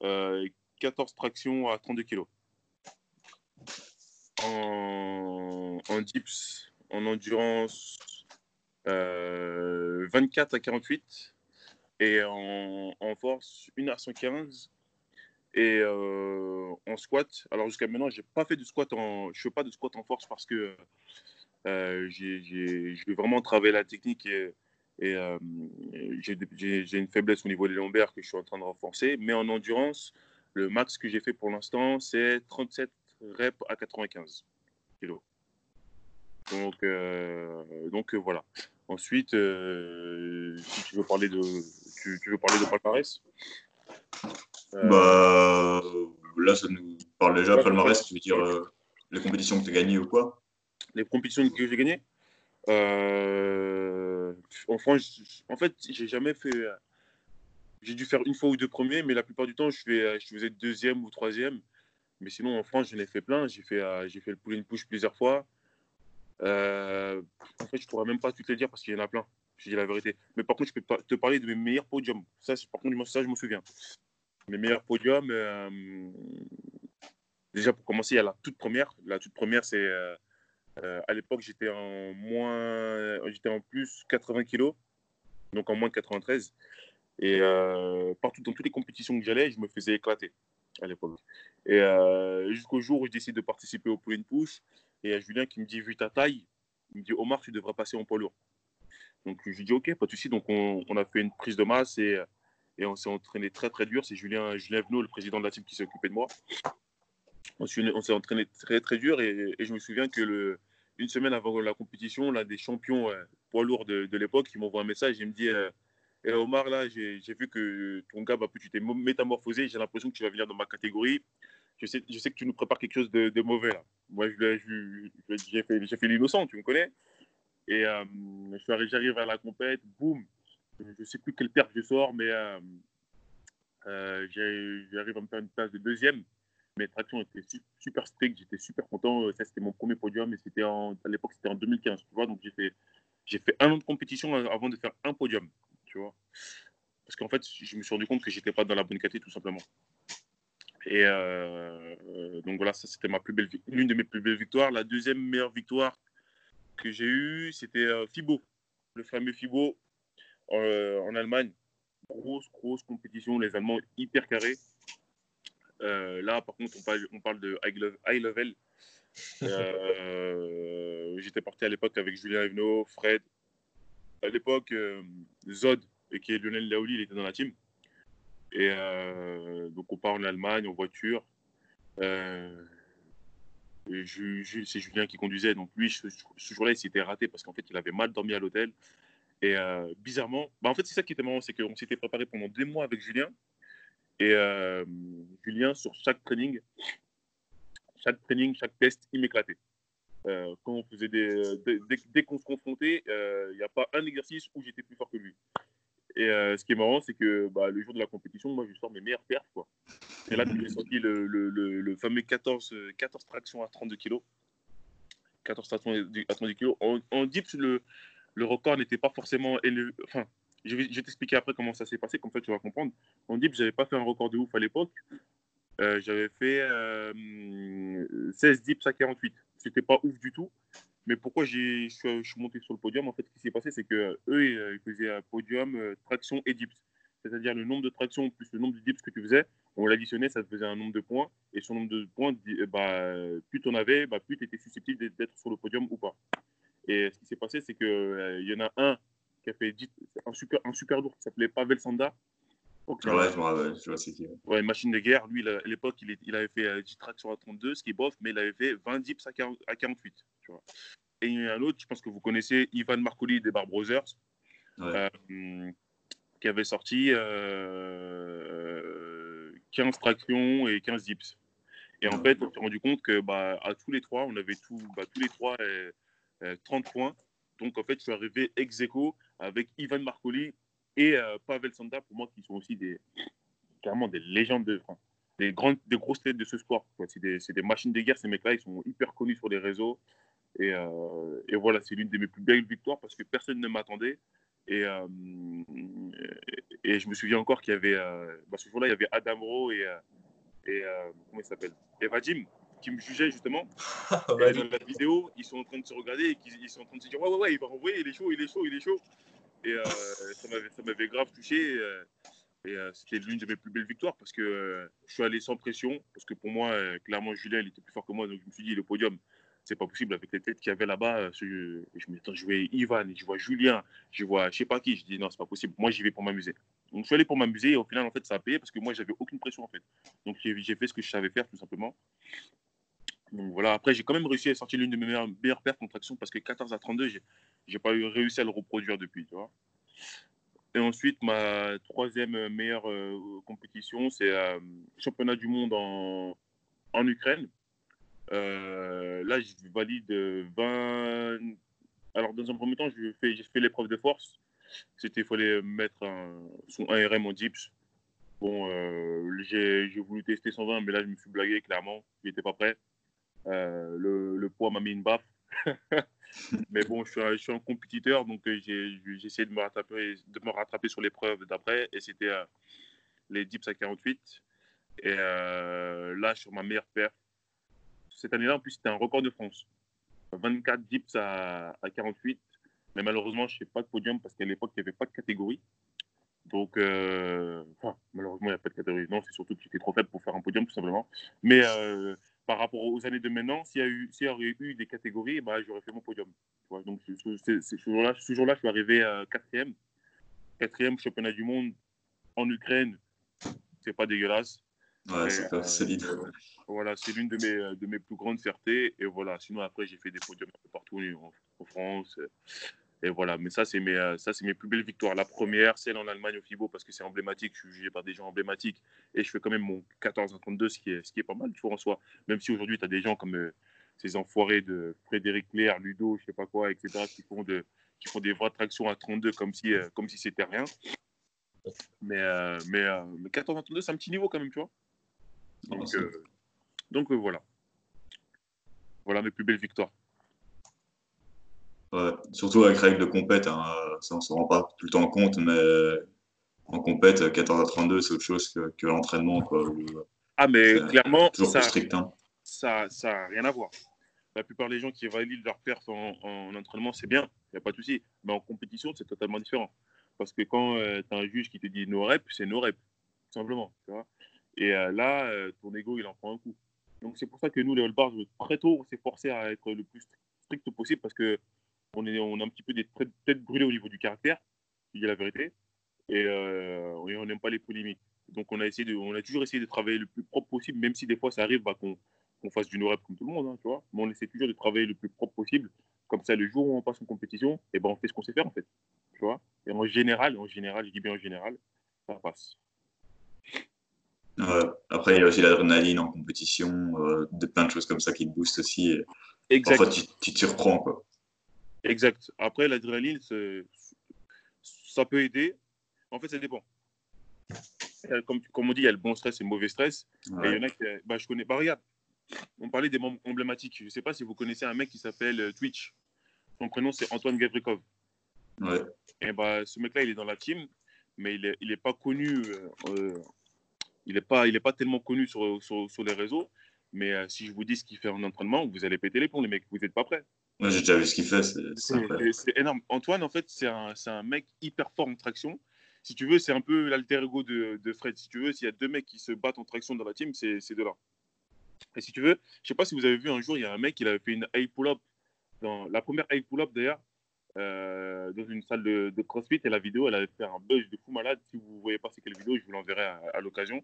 14 tractions à 32 kg en, dips, en endurance, 24 euh, à 48 et en, force 1 à 115 et euh, en squat. Alors jusqu'à maintenant, j'ai pas fait de squat en, je fais pas de squat en force parce que euh, je vais vraiment travailler la technique et, et j'ai une faiblesse au niveau des lombaires que je suis en train de renforcer. Mais en endurance, le max que j'ai fait pour l'instant, c'est 37 rep à 95 kg. Donc, euh, donc euh, voilà. Ensuite, euh, si tu veux parler de, tu, veux parler de palmarès? Bah, là, ça nous parle déjà palmarès. Tu veux dire les compétitions que tu as gagnées ou quoi? Les compétitions que j'ai gagnées? enfin, en fait, j'ai jamais fait. J'ai dû faire une fois ou deux premiers, mais la plupart du temps, je, fais, je faisais deuxième ou troisième. Mais sinon, en France, je l'ai fait plein. J'ai fait, euh, fait le pull push plusieurs fois. Euh, en fait, je pourrais même pas tout te dire parce qu'il y en a plein. Je dis la vérité. Mais par contre, je peux te parler de mes meilleurs podiums. Ça, par contre, ça, je me souviens. Mes meilleurs podiums. Euh, déjà, pour commencer, il y a la toute première. La toute première, c'est à l'époque, j'étais en moins, j'étais en plus 80 kg, donc en moins de 93. Et partout dans toutes les compétitions que j'allais, je me faisais éclater à l'époque. Et euh, jusqu'au jour où je décide de participer au and push, et il y a Julien qui me dit, vu ta taille, il me dit, Omar, tu devrais passer en poids lourd. Donc je lui dis, ok, pas de souci. Donc on, a fait une prise de masse et, et on s'est entraîné très très dur. C'est Julien, Julien Venot, le président de la team, qui s'est occupé de moi. On, s'est entraîné très très dur et, je me souviens que le, une semaine avant la compétition, l'un des champions euh, poids lourds de, de l'époque, il m'envoie un message et me dit euh, et Omar, là, j'ai vu que ton gars, bah, tu t'es métamorphosé. J'ai l'impression que tu vas venir dans ma catégorie. Je sais, je sais que tu nous prépares quelque chose de, mauvais. Moi, j'ai fait, fait l'innocent, tu me connais. Et euh, j'arrive à la compète, boum. Je ne sais plus quelle perte je sors, mais euh, euh, j'arrive à me faire une place de deuxième. Mes tractions étaient super strictes, j'étais super content. Ça, c'était mon premier podium, et c'était à l'époque, c'était en 2015, tu vois. Donc, j'ai fait, fait un an de compétition avant de faire un podium vois. Parce qu'en fait, je me suis rendu compte que j'étais pas dans la bonne catégorie, tout simplement. Et euh, donc voilà, ça c'était ma plus belle, l'une de mes plus belles victoires. La deuxième meilleure victoire, que j'ai eu, c'était FIBO, le fameux FIBO en Allemagne. Grosse, grosse compétition, les Allemands hyper carrés. là, par contre, on parle, on parle de high level. J'étais parti à l'époque avec Julien Evenot, Fred. À l'époque, Zod, qui est Lionel Laouli, il était dans la team. Et donc, on part en Allemagne en voiture. Euh, c'est Julien qui conduisait. Donc lui, ce, jour-là, il s'était raté parce qu'en fait, il avait mal dormi à l'hôtel. Et euh, bizarrement, bah, en fait, c'est ça qui était marrant, c'est qu'on s'était préparé pendant deux mois avec Julien. Et euh, Julien, sur chaque training, chaque training, chaque test, il m'éclatait. Quand on faisait des, dès qu'on se confrontait, il n'y a pas un exercice où j'étais plus fort que lui. Et euh, ce qui est marrant, c'est que bah, le jour de la compétition, moi, je sors mes meilleurs perfs. Quoi. Et là, j'ai sorti le, le, le, fameux 14, 14 tractions à 32 kg. 14 tractions à 32 kg. En, dips, le, le record n'était pas forcément élevé. Enfin, je vais, t'expliquer après comment ça s'est passé, comme ça tu vas comprendre. En dips, je n'avais pas fait un record de ouf à l'époque. Euh, j'avais fait 16 euh, dips à 48. C'était pas ouf du tout. Mais pourquoi je suis monté sur le podium En fait, ce qui s'est passé, c'est que eux, ils faisaient un podium euh, traction et dips. C'est-à-dire le nombre de tractions plus le nombre de dips que tu faisais, on l'additionnait, ça te faisait un nombre de points. Et le nombre de points, bah, plus tu en avais, bah, plus tu étais susceptible d'être sur le podium ou pas. Et ce qui s'est passé, c'est qu'il euh, il y en a un qui a fait un super, un super lourd qui s'appelait Pavel Sanda. Ouais, je je vois c'est qui. Ouais, machine de guerre. Lui, à l'époque, il, il, avait fait 10 euh, tractions à 32, ce qui est bof, mais il avait fait 20 dips à, 48. Tu vois. Et il y a un autre, je pense que vous connaissez, Ivan Marcoli des Bar Brothers, euh, qui avait sorti 15 euh, tractions et 15 dips. Et en fait, on s'est rendu compte que bah, à tous les trois, on avait tout, bah, tous les trois 30 euh, points. Donc en fait, je suis arrivé ex aequo avec Ivan Marcoli et Pavel Sanda, pour moi, qui sont aussi des, carrément des légendes de France des, grandes, des grosses têtes de ce sport. C'est des, des, machines de guerre, ces mecs-là. Ils sont hyper connus sur les réseaux. Et, euh, et voilà, c'est l'une de mes plus belles victoires parce que personne ne m'attendait. Et, euh, et, je me souviens encore qu'il y avait, euh, bah, ce jour-là, il y avait Adam Rowe et, et comment il s'appelle? Et Vadim qui me jugeaient justement. et dans la vidéo, ils sont en train de se regarder et ils, sont en train de se dire Ouais, ouais, ouais, il va renvoyer, il est chaud, il est chaud, il est chaud. Et ça m'avait grave touché. Et c'était l'une de mes plus belles victoires parce que je suis allé sans pression. Parce que pour moi, clairement, Julien, il était plus fort que moi. Donc je me suis dit, le podium, c'est pas possible avec les têtes qu'il y avait là-bas. Euh, je, me dis, je vois Ivan, je vois Julien, je vois je sais pas qui. Je dis non, c'est pas possible. Moi, j'y vais pour m'amuser. Donc, je suis allé pour m'amuser et au final, en fait, ça a payé parce que moi, j'avais aucune pression en fait. Donc, j'ai fait ce que je savais faire tout simplement. Donc voilà, après, j'ai quand même réussi à sortir l'une de mes meilleures, meilleures pertes en traction parce que 14 à 32, j'ai pas réussi à le reproduire depuis, tu vois. Et ensuite, ma troisième meilleure euh, compétition, c'est euh, championnat du monde en, en Ukraine. Euh, là, je valide 20. Alors, dans un premier temps, j'ai fait, l'épreuve de force. C'était, il fallait mettre un, son ARM en dips. Bon, euh, j'ai, voulu tester 120, mais là, je me suis blagué, clairement. Je n'étais pas prêt. Euh, le, poids m'a mis une baffe. mais bon, je suis, un compétiteur, donc j'ai, essayé de me rattraper, de me rattraper sur l'épreuve d'après. Et c'était les dips à 48. Et là, sur ma meilleure perf, cette année-là, en plus, c'était un record de France. 24 dips à, 48. Mais malheureusement, je ne fais pas de podium parce qu'à l'époque, il n'y avait pas de catégorie. Donc, euh, malheureusement, il n'y a pas de catégorie. Non, c'est surtout que j'étais trop faible pour faire un podium, tout simplement. Mais euh, par rapport aux années de maintenant, s'il y, a eu, y aurait eu des catégories, bah, j'aurais fait mon podium. Donc, ce, jour-là, ce jour-là, je suis arrivé à quatrième. Quatrième championnat du monde en Ukraine. C'est pas dégueulasse. Ouais, c'est euh, solide. Voilà, c'est l'une de mes, euh, de mes plus grandes fiertés. Et voilà, sinon après, j'ai fait des podiums partout en, France. Et voilà, mais ça, c'est mes, euh, ça, c'est mes plus belles victoires. La première, celle en Allemagne au FIBO, parce que c'est emblématique. Je suis jugé par des gens emblématiques. Et je fais quand même mon 14 à 32, ce qui est, ce qui est pas mal, tu vois, en soi. Même si aujourd'hui, tu as des gens comme ces enfoirés de Frédéric Claire, Ludo, je sais pas quoi, etc., qui font, de, qui font des vraies tractions à 32 comme si, comme si c'était rien. Mais, mais, mais 14 à 32, c'est un petit niveau quand même, tu vois. Donc, euh, donc euh, voilà. Voilà mes plus belles victoires. Surtout avec règles de compète, hein, ça on ne se rend pas tout le temps compte, mais en compète, 14 à 32, c'est autre chose que, l'entraînement. ah, mais clairement, ça, strict, hein. ça n'a rien à voir. la plupart des gens qui valident leur perf en, en entraînement, c'est bien, il n'y a pas de souci. Mais en compétition, c'est totalement différent. Parce que quand euh, tu as un juge qui te dit no rep, c'est no rep, tout simplement. Tu vois et euh, là, euh, ton ego, il en prend un coup. Donc c'est pour ça que nous, les All Bars, très tôt, on s'est forcé à être le plus strict possible parce que on est, on a un petit peu des têtes brûlées au niveau du caractère, il y a la vérité, et, on n'aime pas les polémiques. Donc on a, essayé de, on a toujours essayé de travailler le plus propre possible, même si des fois ça arrive bah, qu'on fasse du no-rep comme tout le monde, hein, tu vois. Mais on essaie toujours de travailler le plus propre possible. Comme ça, le jour où on passe en compétition, et eh ben, on fait ce qu'on sait faire, en fait. Tu vois Et en général, en général, je dis bien en général, ça passe. après, il y a aussi l'adrénaline en compétition, euh, de plein de choses comme ça qui te boostent aussi. Exact. Parfois, tu, tu te reprends, quoi. Exact. Après, l'adrénaline, ça peut aider. En fait, ça dépend. Comme, comme on dit, il y a le bon stress et le mauvais stress. Et il y en a qui. Bah, je connais. Bah, regarde, on parlait des membres emblématiques. Je ne sais pas si vous connaissez un mec qui s'appelle euh, Twitch. Son prénom, c'est Antoine Gavrikov. Ouais. Et bah, ce mec-là, il est dans la team, mais il n'est il est pas connu. Euh, euh, il n'est pas, il est pas tellement connu sur, sur, sur les réseaux. Mais si je vous dis ce qu'il fait en entraînement, vous allez péter les plombs, les mecs. Vous n'êtes pas prêts. Moi, j'ai déjà vu ce qu'il fait. C'est énorme. Antoine, en fait, c'est un, un, mec hyper fort en traction. Si tu veux, c'est un peu l'alter ego de, de, Fred. Si tu veux, s'il y a deux mecs qui se battent en traction dans la team, c'est de là. Et si tu veux, je sais pas si vous avez vu un jour, il y a un mec, il avait fait une high pull-up, dans la première high pull-up d'ailleurs, euh, dans une salle de, CrossFit, et la vidéo, elle avait fait un buzz de fou malade. Si vous ne voyez pas c'est quelle vidéo, je vous l'enverrai à, l'occasion.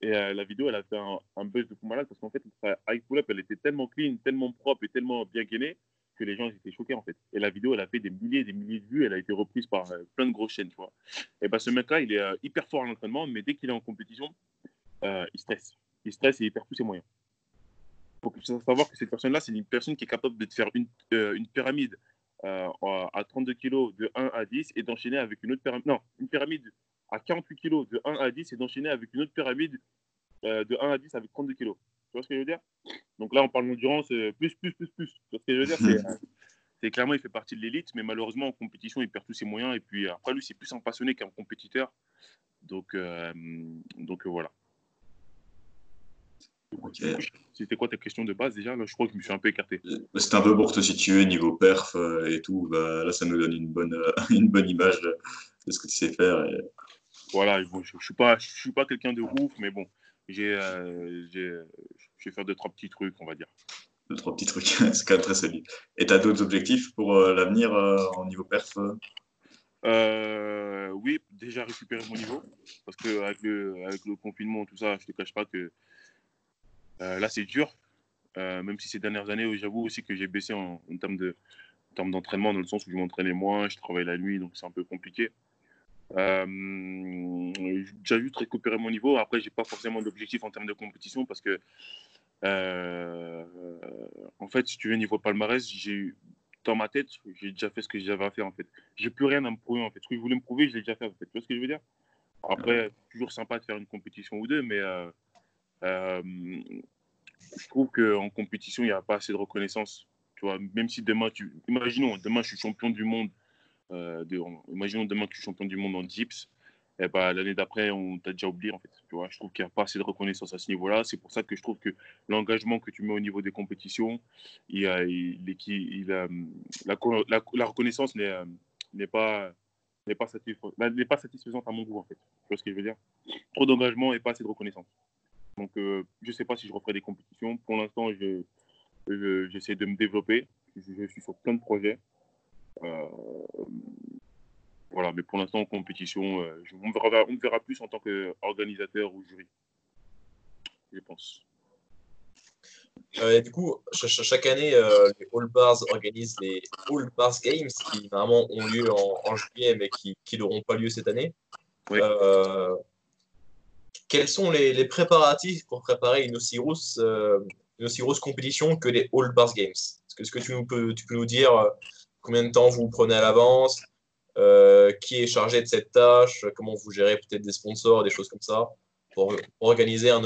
Et euh, la vidéo, elle a fait un, buzz de fou malade parce qu'en fait, sa high pull-up, elle était tellement clean, tellement propre et tellement bien gainée que les gens étaient choqués en fait. Et la vidéo, elle a fait des milliers et des milliers de vues, elle a été reprise par euh, plein de grosses chaînes, tu vois. Et ben ce mec-là, il est hyper fort à l'entraînement, mais dès qu'il est en compétition, il stresse. Il stresse et il perd tous ses moyens faut savoir que cette personne-là, c'est une personne qui est capable de faire une, euh, une pyramide euh, à 32 kg de 1 à 10 et d'enchaîner avec une autre pyramide. Non, une pyramide à 48 kg de 1 à 10 et d'enchaîner avec une autre pyramide euh, de 1 à 10 avec 32 kg. Tu vois ce que je veux dire? Donc là, on parle d'endurance plus, plus, plus, plus. Tu vois ce que je veux dire? C'est, clairement, il fait partie de l'élite, mais malheureusement, en compétition, il perd tous ses moyens. Et puis après, lui, c'est plus un passionné qu'un compétiteur. Donc, donc voilà. C'était quoi ta question de base déjà? Là, Je crois que je me suis un peu écarté. Euh, c'était un peu pour te situer niveau perf euh, et tout. Bah, là, ça nous donne une bonne, euh, une bonne image de ce que tu sais faire. Voilà, je ne suis pas, je suis pas quelqu'un de ouf, mais bon, j'ai, je vais faire deux, trois petits trucs, on va dire. Deux, trois petits trucs, c'est quand même très solide. Et tu as d'autres objectifs pour l'avenir au niveau perf oui, déjà récupérer mon niveau. Parce qu'avec le, avec le confinement, tout ça, je ne te cache pas que euh, là, c'est dur, euh, même si ces dernières années, j'avoue aussi que j'ai baissé en, termes de termes d'entraînement, dans le sens où je m'entraînais moins, je travaille la nuit, donc c'est un peu compliqué. Euh, j'ai juste récupéré mon niveau. Après, j'ai pas forcément d'objectif en termes de compétition parce que, euh, en fait, si tu veux, niveau palmarès, j'ai dans ma tête, j'ai déjà fait ce que j'avais à faire en fait. J'ai plus rien à me prouver en fait. Ce que je voulais me prouver, je l'ai déjà fait en fait. Tu vois ce que je veux dire? Après, toujours sympa de faire une compétition ou deux, mais euh, je trouve qu'en compétition, il n'y a pas assez de reconnaissance. Tu vois, même si demain, tu... imaginons, demain, je suis champion du monde. Euh. Imaginons demain que je suis champion du monde en dips. Et eh ben, l'année d'après, on t'a déjà oublié en fait. Tu vois, je trouve qu'il n'y a pas assez de reconnaissance à ce niveau-là. C'est pour ça que je trouve que l'engagement que tu mets au niveau des compétitions, il, il, il, la, reconnaissance n'est pas n'est pas, pas satisfaisante à mon goût en fait. Tu vois ce que je veux dire? Trop d'engagement et pas assez de reconnaissance. Donc, euh, je ne sais pas si je referai des compétitions. Pour l'instant, j'essaie de me développer. Je, suis sur plein de projets. Euh, voilà, mais pour l'instant, en compétition, euh, on, me verra, plus en tant qu'organisateur ou jury. Je pense. du coup, chaque année, les All Bars organisent les All Bars Games qui normalement ont lieu en, juillet mais qui, n'auront pas lieu cette année. Oui quels sont les, préparatifs pour préparer une aussi grosse, euh, une aussi grosse compétition que les All Bars Games? Est-ce que, tu, peux, tu peux nous dire euh, combien de temps vous prenez à l'avance euh, Qui est chargé de cette tâche Comment vous gérez peut-être des sponsors, des choses comme ça pour, organiser un,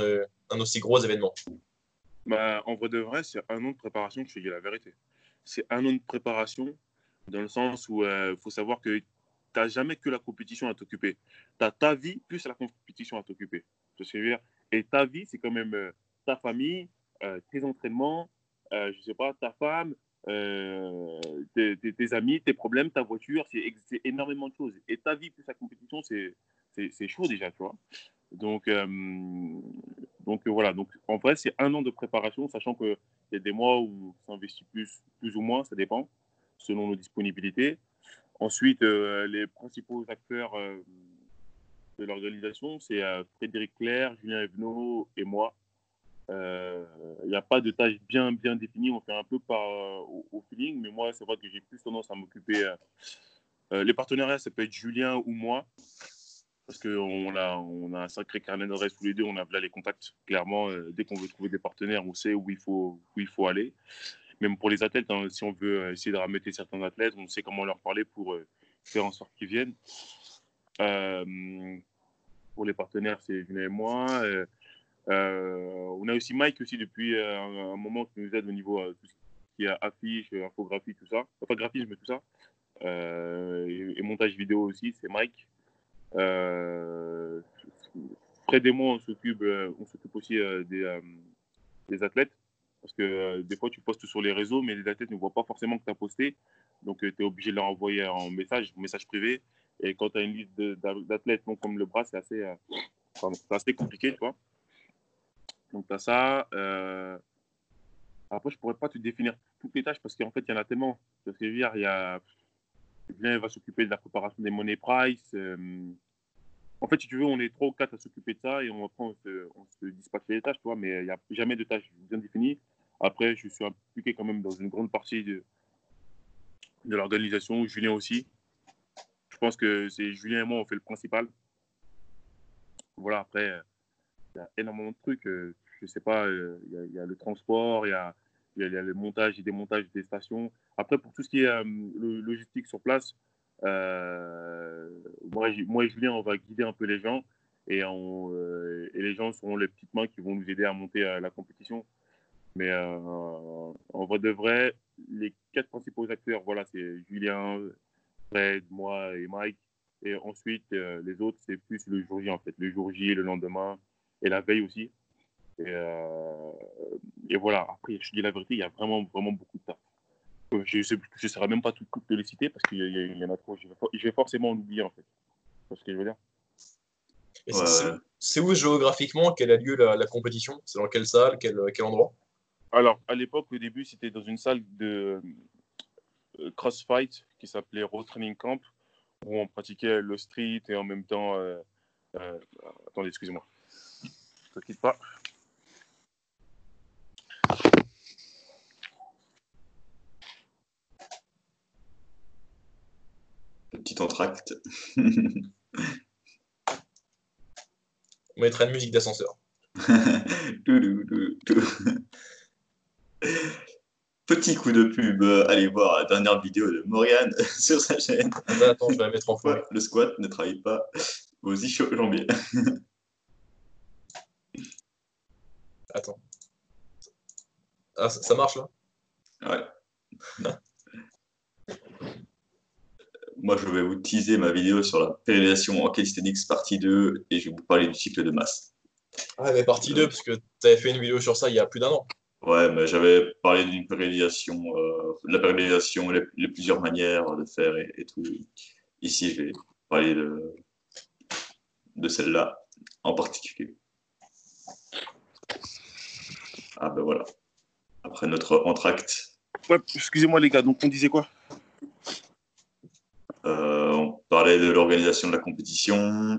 aussi gros événement bah, En vrai de vrai, c'est un an de préparation, je te dis la vérité. C'est un an de préparation dans le sens où il faut savoir que tu n'as jamais que la compétition à t'occuper. Tu as ta vie plus la compétition à t'occuper. Et ta vie, c'est quand même euh, ta famille, euh, tes entraînements, euh, je sais pas, ta femme, euh, tes, amis, tes problèmes, ta voiture, c'est énormément de choses. Et ta vie plus la compétition, c'est chaud déjà, tu vois. Donc, euh, donc voilà, donc en vrai, c'est un an de préparation, sachant qu'il y a des mois où ça investit plus, plus ou moins, ça dépend, selon nos disponibilités. Ensuite, les principaux acteurs de l'organisation, c'est Frédéric Claire, Julien Evenot et moi. Il euh, n'y a pas de tâche bien, bien définie. On fait un peu par, euh, au, feeling. Mais moi, c'est vrai que j'ai plus tendance à m'occuper. Euh, les partenariats, ça peut être Julien ou moi. Parce qu'on a, on a un sacré carnet d'adresses tous les deux. On a là les contacts. Clairement, dès qu'on veut trouver des partenaires, on sait où il faut, où il faut aller. Même pour les athlètes, hein, si on veut essayer de ramener certains athlètes, on sait comment leur parler pour faire en sorte qu'ils viennent. pour les partenaires, c'est Julien et moi. Euh, on a aussi Mike aussi depuis euh, un, moment qui nous aide au niveau euh, tout ce qui est affiche, infographie, tout ça. Enfin, graphisme, tout ça. Et, montage vidéo aussi, c'est Mike. Fred et moi, on s'occupe, on s'occupe aussi des, des, athlètes. Parce que des fois, tu postes sur les réseaux, mais les athlètes ne voient pas forcément que tu as posté. Donc, tu es obligé de leur envoyer en message, message privé. Et quand tu as une liste d'athlètes comme le bras, c'est assez, assez compliqué, tu vois. Donc, tu as ça. Euh... Après, je pourrais pas te définir toutes les tâches parce qu'en fait, il y en a tellement. Parce que il y a. Bien, va s'occuper de la préparation des money price. Euh, en fait, si tu veux, on est trois ou quatre à s'occuper de ça et on, se, on se dispatche les tâches, tu vois, mais il n'y a jamais de tâches bien définies. Après, je suis impliqué quand même dans une grande partie de, de l'organisation, Julien aussi. Je pense que c'est Julien et moi, on fait le principal. Voilà, après, il y a énormément de trucs. Euh, je sais pas, euh, il y, a le transport, il y a, le montage et démontage des stations. Après, pour tout ce qui est euh, logistique sur place, moi, moi et Julien, on va guider un peu les gens et les gens seront les petites mains qui vont nous aider à monter la compétition. Mais en vrai de vrai, les quatre principaux acteurs, voilà, c'est Julien, Fred, moi et Mike. Et ensuite, les autres, c'est plus le jour J, en fait. Le jour J, le lendemain, et la veille aussi. Et, euh, et, voilà, après, je dis la vérité, il y a vraiment, vraiment beaucoup de taf. Euh, je ne saurais même pas tout, tout les citer parce qu'il y, y, en a trop. Je vais, je vais forcément en oublier, en fait. C'est ce que je veux dire? C'est où géographiquement qu'elle a lieu la, la compétition? C'est dans quelle salle? Quel, quel endroit? Alors, à l'époque, au début, c'était dans une salle de euh, crossfight qui s'appelait Road Training Camp, où on pratiquait le street et en même temps. Euh, euh, attendez, excusez-moi ne quitte pas. Petit entracte. On mettra une musique d'ascenseur. Petit coup de pub, allez voir la dernière vidéo de Morgane sur sa chaîne. Attends, je vais la mettre en fond. Le squat ne travaille pas aux jambiers. Attends. Ah, ça, marche là? Ouais. Moi, je vais vous teaser ma vidéo sur la pérennisation en calisthenics partie 2 et je vais vous parler du cycle de masse. Ah, mais partie 2, parce que tu avais fait une vidéo sur ça il y a plus d'un an. Ouais, mais j'avais parlé d'une pérennisation, euh, la pérennisation, les, plusieurs manières de faire et, tout. Ici, je vais parler de, de celle-là en particulier. Ah ben voilà. Après notre entracte. Ouais, excusez-moi les gars, donc on disait quoi? Euh, On parlait de l'organisation de la compétition.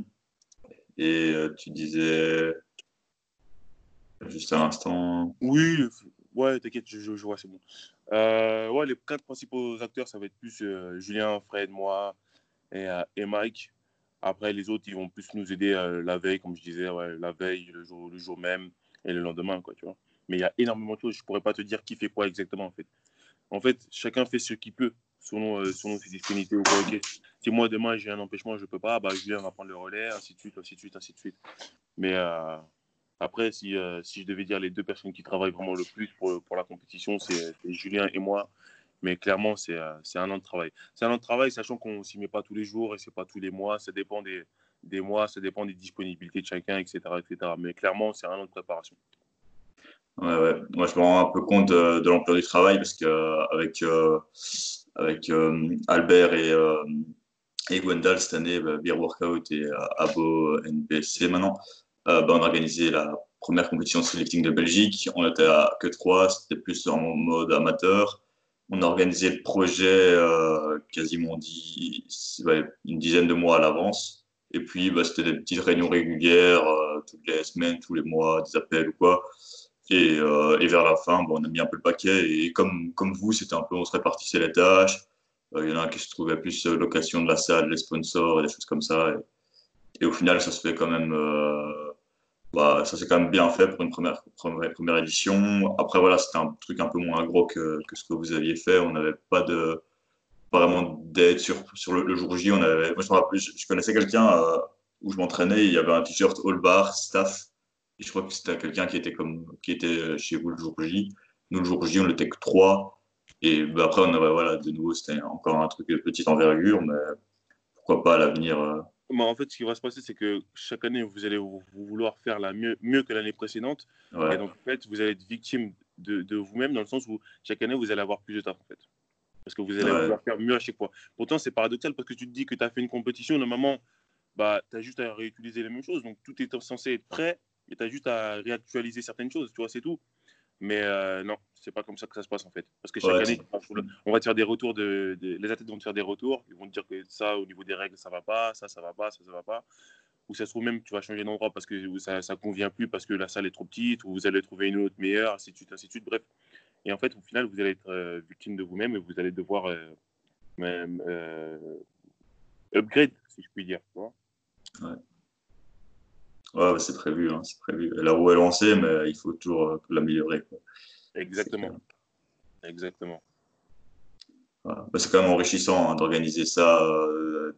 Et euh, tu disais. Juste à l'instant. Oui, ouais, t'inquiète, je, vois, c'est bon. Euh, ouais, les quatre principaux acteurs, ça va être plus Julien, Fred, moi et, et, Mike. Après, les autres, ils vont plus nous aider la veille, comme je disais, ouais, la veille, le jour, le jour même et le lendemain, quoi, tu vois mais il y a énormément de choses. Je ne pourrais pas te dire qui fait quoi exactement, en fait. En fait, chacun fait ce qu'il peut selon, euh, selon ses disponibilités ou. Si moi, demain, j'ai un empêchement, je ne peux pas, bah, Julien va prendre le relais, ainsi de suite, ainsi de suite, ainsi de suite. Mais euh, après, si, euh, si je devais dire les deux personnes qui travaillent vraiment le plus pour, pour la compétition, c'est Julien et moi. Mais clairement, c'est un an de travail. C'est un an de travail, sachant qu'on ne s'y met pas tous les jours et ce n'est pas tous les mois. Ça dépend des, des mois, ça dépend des disponibilités de chacun, etc. etc. Mais clairement, c'est un an de préparation. Moi, je me rends un peu compte de, l'ampleur du travail parce qu'avec euh, avec, euh, Albert et, et Gwendal cette année, bah, Beer Workout et Abo NPSC maintenant, bah, on a organisé la première compétition de lifting de Belgique. On était à que trois, c'était plus en mode amateur. On a organisé le projet quasiment une dizaine de mois à l'avance. Et puis, bah, c'était des petites réunions régulières, euh, toutes les semaines, tous les mois, des appels ou quoi. Et, euh, et vers la fin, bon, on a mis un peu le paquet. Et comme, comme vous, c'était un peu, on se répartissait les tâches. Euh, il y en a un qui se trouvait plus location de la salle, les sponsors et des choses comme ça. Et, au final, ça se fait quand même, bah, ça s'est quand même bien fait pour une première, première, première édition. Après, voilà, c'était un truc un peu moins gros que, que ce que vous aviez fait. On n'avait pas de, vraiment d'aide sur, sur le, jour J. On avait, moi, je, connaissais quelqu'un euh, où je m'entraînais, il y avait un t-shirt All Bar Staff. Et je crois que c'était quelqu'un qui était comme qui était chez vous le jour J. Nous, le jour J, on était que trois. Et bah, après, on avait, voilà, de nouveau, c'était encore un truc de petite envergure, mais pourquoi pas à l'avenir. Euh... en fait, ce qui va se passer, c'est que chaque année, vous allez vous, vouloir faire la mieux, mieux que l'année précédente. Et donc, en fait, vous allez être victime de, de vous-même dans le sens où chaque année, vous allez avoir plus de taf, en fait parce que vous allez faire mieux à chaque fois. Pourtant, c'est paradoxal parce que tu te dis que tu as fait une compétition, normalement, bah, tu as juste à réutiliser les mêmes choses. Donc, tout est censé être prêt tu as juste à réactualiser certaines choses, tu vois, c'est tout. Mais euh, non, c'est pas comme ça que ça se passe en fait. Parce que chaque année, on va te faire des retours, de, les athlètes vont te faire des retours, ils vont te dire que ça, au niveau des règles, ça va pas, ça, ça va pas, ça, ça va pas. Ou ça se trouve même, tu vas changer d'endroit parce que ça, ça convient plus, parce que la salle est trop petite, ou vous allez trouver une autre meilleure, ainsi de suite, ainsi de suite. Bref, et en fait, au final, vous allez être euh, victime de vous-même et vous allez devoir euh, même, euh, upgrade, si je puis dire. ouais. Ouais, c'est prévu, hein, c'est prévu. La roue est lancée, mais il faut toujours l'améliorer. Exactement. Exactement. Bah, c'est quand même enrichissant hein, d'organiser ça, de,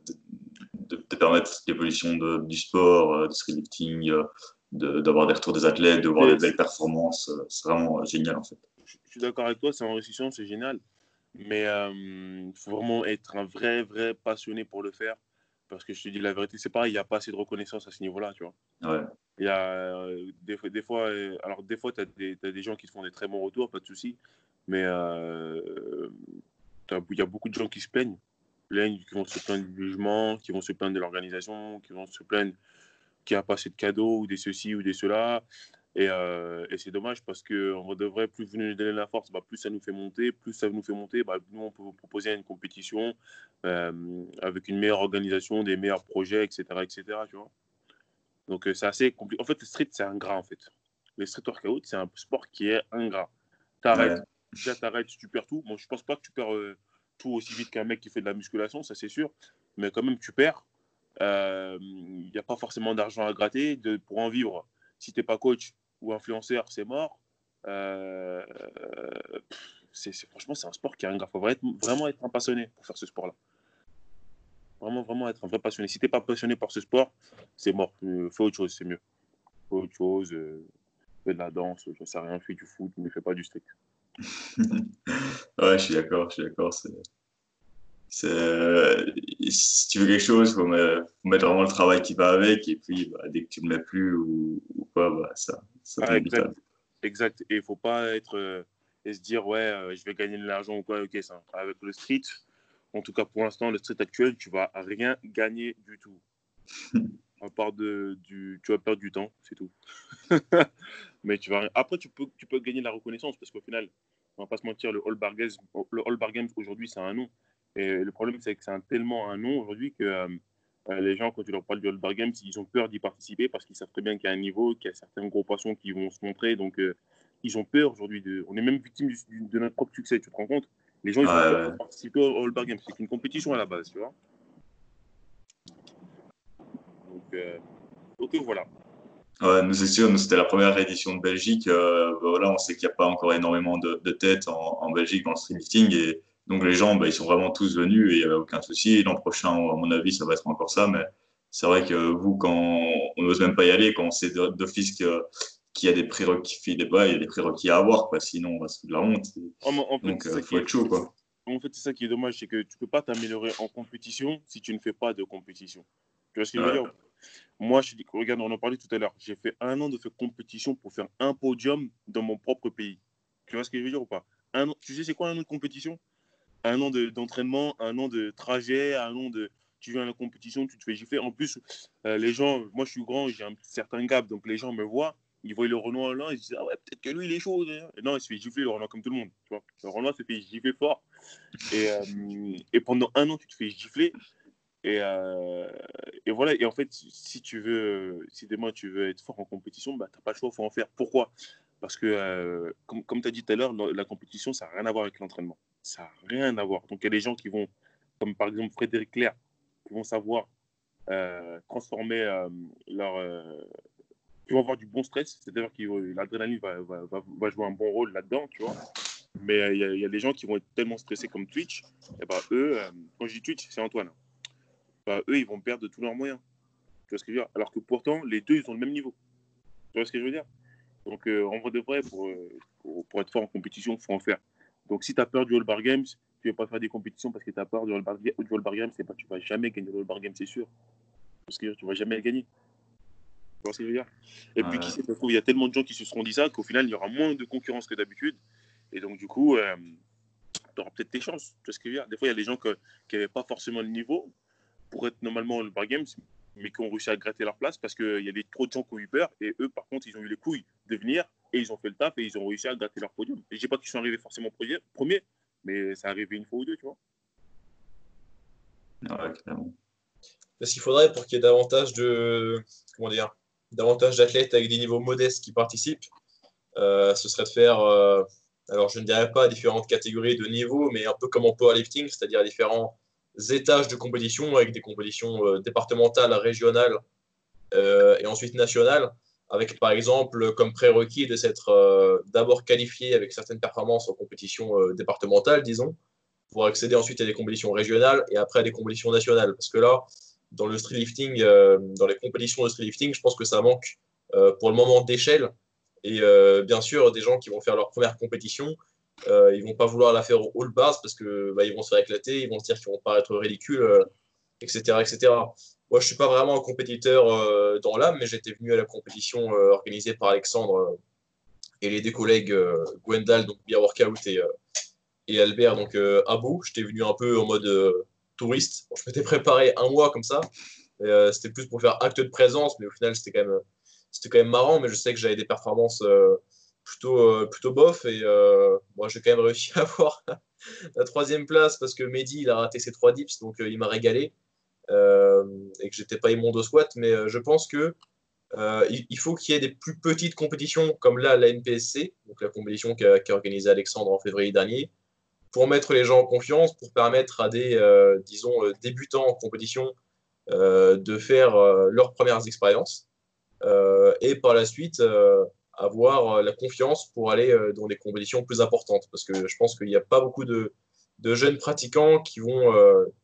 de, permettre l'évolution du sport, du streetlifting, d'avoir des retours des athlètes, de voir des belles performances. C'est vraiment génial en fait je suis d'accord avec toi, c'est enrichissant, c'est génial. Mais il euh, faut vraiment être un vrai, vrai passionné pour le faire. Parce que je te dis la vérité, c'est pareil, il n'y a pas assez de reconnaissance à ce niveau-là, tu vois. Ouais. Il y a euh, des, des, fois, euh, alors des fois, tu as, as, des gens qui te font des très bons retours, pas de souci. Mais il y a beaucoup de gens qui se plaignent. qui vont se plaindre du jugement, qui vont se plaindre de l'organisation, qui vont se plaindre qu'il n'y a pas assez de cadeaux ou des ceci ou des cela. Euh, et, c'est dommage parce qu'on devrait, plus vous nous donner la force, bah, plus ça nous fait monter. Plus ça nous fait monter, bah, nous, on peut vous proposer une compétition euh, avec une meilleure organisation, des meilleurs projets, etc. etc. tu vois Donc, euh, c'est assez compliqué. En fait, le street, c'est ingrat, en fait. Le street workout, c'est un sport qui est ingrat. T'arrêtes. Déjà, t'arrêtes, tu perds tout. Bon, je pense pas que tu perds tout aussi vite qu'un mec qui fait de la musculation, ça c'est sûr. Mais quand même, tu perds. Il n'y a pas forcément d'argent à gratter. De, pour en vivre, si tu n'es pas coach, ou influenceur, c'est mort. Euh, c'est, franchement, c'est un sport qui a un Il faut vraiment être un passionné pour faire ce sport-là. Vraiment, vraiment être un vrai passionné. Si tu n'es pas passionné par ce sport, c'est mort. Euh, fais autre chose, c'est mieux. Fais autre chose. Euh, fais de la danse, je sais rien, fais du foot, ne fais pas du steak. ouais, je suis d'accord, je suis d'accord. Si tu veux quelque chose, il faut, mettre vraiment le travail qui va avec, et puis bah, dès que tu ne le mets plus ou, ou quoi, bah, ça, ah, exact. exact. Et il ne faut pas être euh, et se dire, ouais, euh, je vais gagner de l'argent ou quoi. Ok, ça. Avec le street, en tout cas pour l'instant, le street actuel, tu vas rien gagner du tout. à part de, du, tu vas perdre du temps, c'est tout. Mais tu vas Après, tu peux, tu peux gagner de la reconnaissance parce qu'au final, on va pas se mentir, le All Bar Games, le All Bar Games aujourd'hui, c'est un nom. Et le problème, c'est que c'est tellement un nom aujourd'hui que euh, euh, les gens, quand tu leur parles du All-Bar Games, ils ont peur d'y participer parce qu'ils savent très bien qu'il y a un niveau, qu'il y a certains gros poissons qui vont se montrer. Donc, euh, ils ont peur aujourd'hui. De... On est même victime de notre propre succès, tu te rends compte? Les gens, ils ont peur de participer au All-Bar Games. C'est une compétition à la base, tu vois. Donc, euh... ok, voilà. Ouais, nous, c'est sûr, c'était la première édition de Belgique. Euh, voilà, on sait qu'il n'y a pas encore énormément de, de têtes en, en, Belgique dans le street et donc les gens, bah, ils sont vraiment tous venus et il n'y avait aucun souci. L'an prochain, à mon avis, ça va être encore ça. Mais c'est vrai que vous, quand on n'ose même pas y aller, quand on sait d'office qu'il y a des prérequis, il y a des prérequis à avoir, quoi. sinon on va se de la honte. Donc il faut être chaud. Quoi. En fait, c'est ça qui est dommage, c'est que tu ne peux pas t'améliorer en compétition si tu ne fais pas de compétition. Tu vois ce que je veux dire? Moi, je dis, regarde, on en parlait tout à l'heure. J'ai fait un an de compétition pour faire un podium dans mon propre pays. Tu vois ce que je veux dire ou pas? Un an, Tu sais, c'est quoi un an de compétition? Un an d'entraînement, un an de trajet, un an de. Tu viens à la compétition, tu te fais gifler. En plus, euh, les gens, moi je suis grand, j'ai un certain gap, donc les gens me voient il voit le Renoir là, il se dit Ah ouais, peut-être que lui, il est chaud. Et non, il se fait gifler le Renoir comme tout le monde. Le Renoir se fait gifler fort. Et, euh, et, pendant un an, tu te fais gifler. Et, euh, et, voilà. Et en fait, si tu veux, si demain tu veux être fort en compétition, bah, tu n'as pas le choix, il faut en faire. Pourquoi? Parce que, comme, comme tu as dit tout à l'heure, la compétition, ça n'a rien à voir avec l'entraînement. Ça n'a rien à voir. Donc, il y a des gens qui vont, comme par exemple Frédéric Claire, qui vont savoir transformer leur tu vas avoir du bon stress, c'est-à-dire que euh, l'adrénaline va, va, jouer un bon rôle là-dedans, tu vois. Mais euh, il y, a des gens qui vont être tellement stressés comme Twitch, et bah, eux, euh, quand je dis Twitch, c'est Antoine, bah, eux, ils vont perdre tous leurs moyens. Tu vois ce que je veux dire? Alors que pourtant, les deux, ils ont le même niveau. Tu vois ce que je veux dire? Donc, en vrai de vrai, pour, pour, être fort en compétition, il faut en faire. Donc, si tu as peur du All Bar Games, tu ne vas pas faire des compétitions parce que tu as peur du All Bar, du Bar Games, pas, tu ne vas jamais gagner le All Bar Games, c'est sûr. Parce que tu ne vas jamais le gagner. Tu vois ce que je veux dire? Et puis, qui sait, il y a tellement de gens qui se seront dit ça qu'au final, il y aura moins de concurrence que d'habitude. Et donc, du coup, euh, tu auras peut-être tes chances. Tu vois ce que je veux dire? Des fois, il y a des gens qui n'avaient pas forcément le niveau pour être normalement le bar games, mais qui ont réussi à gratter leur place parce qu'il y a des, trop de gens qui ont eu peur. Et eux, par contre, ils ont eu les couilles de venir et ils ont fait le taf et ils ont réussi à gratter leur podium. Je ne dis pas qu'ils sont arrivés forcément premiers, mais ça arrivé une fois ou deux, tu vois. Ouais, clairement. Parce qu'il faudrait pour qu'il y ait davantage de. Comment dire davantage d'athlètes avec des niveaux modestes qui participent, euh, ce serait de faire, euh, alors je ne dirais pas différentes catégories de niveaux, mais un peu comme en powerlifting, c'est-à-dire différents étages de compétition avec des compétitions euh, départementales, régionales et ensuite nationales, avec par exemple comme prérequis de s'être d'abord qualifié avec certaines performances en compétition départementale, disons, pour accéder ensuite à des compétitions régionales et après à des compétitions nationales. Parce que là, dans le street lifting, euh, dans les compétitions de street lifting, je pense que ça manque euh, pour le moment d'échelle. Et euh, bien sûr, des gens qui vont faire leur première compétition, euh, ils vont pas vouloir la faire au all bars parce que bah, ils vont se faire éclater, ils vont se dire qu'ils vont paraître ridicules, etc., etc. Moi, je suis pas vraiment un compétiteur dans l'âme, mais j'étais venu à la compétition organisée par Alexandre et les deux collègues Gwendal, donc Beer Workout et, Albert, donc à bout. J'étais venu un peu en mode touriste. je m'étais préparé un mois comme ça. Euh, c'était plus pour faire acte de présence, mais au final, c'était quand même, c'était quand même marrant. Mais je sais que j'avais des performances euh, plutôt, euh, plutôt bof. Et moi, j'ai quand même réussi à avoir la troisième place parce que Mehdi, il a raté ses trois dips, donc il m'a régalé. Et que j'étais pas immonde au squat. Mais je pense que il, faut qu'il y ait des plus petites compétitions comme là, la NPSC, donc la compétition qu'a organisée Alexandre en février dernier pour mettre les gens en confiance, pour permettre à des, euh, disons, euh, débutants en compétition euh, de faire leurs premières expériences et par la suite avoir la confiance pour aller dans des compétitions plus importantes. Parce que je pense qu'il n'y a pas beaucoup de, de, jeunes pratiquants qui vont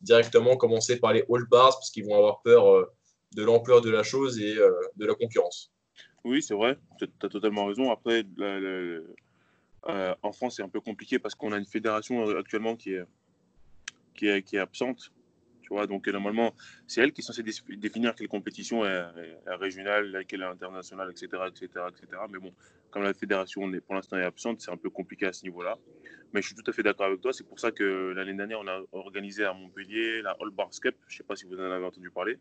directement commencer par les all bars parce qu'ils vont avoir peur de l'ampleur de la chose et de la concurrence. Oui, c'est vrai, tu as totalement raison. Après, euh, en France, c'est un peu compliqué parce qu'on a une fédération euh, actuellement qui est, qui est, qui est absente. Tu vois, donc normalement, c'est elle qui est censée définir quelle compétition est, régionale, quelle est internationale, etc., etc., etc. Mais bon, comme la fédération est, pour l'instant est absente, c'est un peu compliqué à ce niveau-là. Mais je suis tout à fait d'accord avec toi. C'est pour ça que l'année dernière, on a organisé à Montpellier la All Bars Cup. Je ne sais pas si vous en avez entendu parler.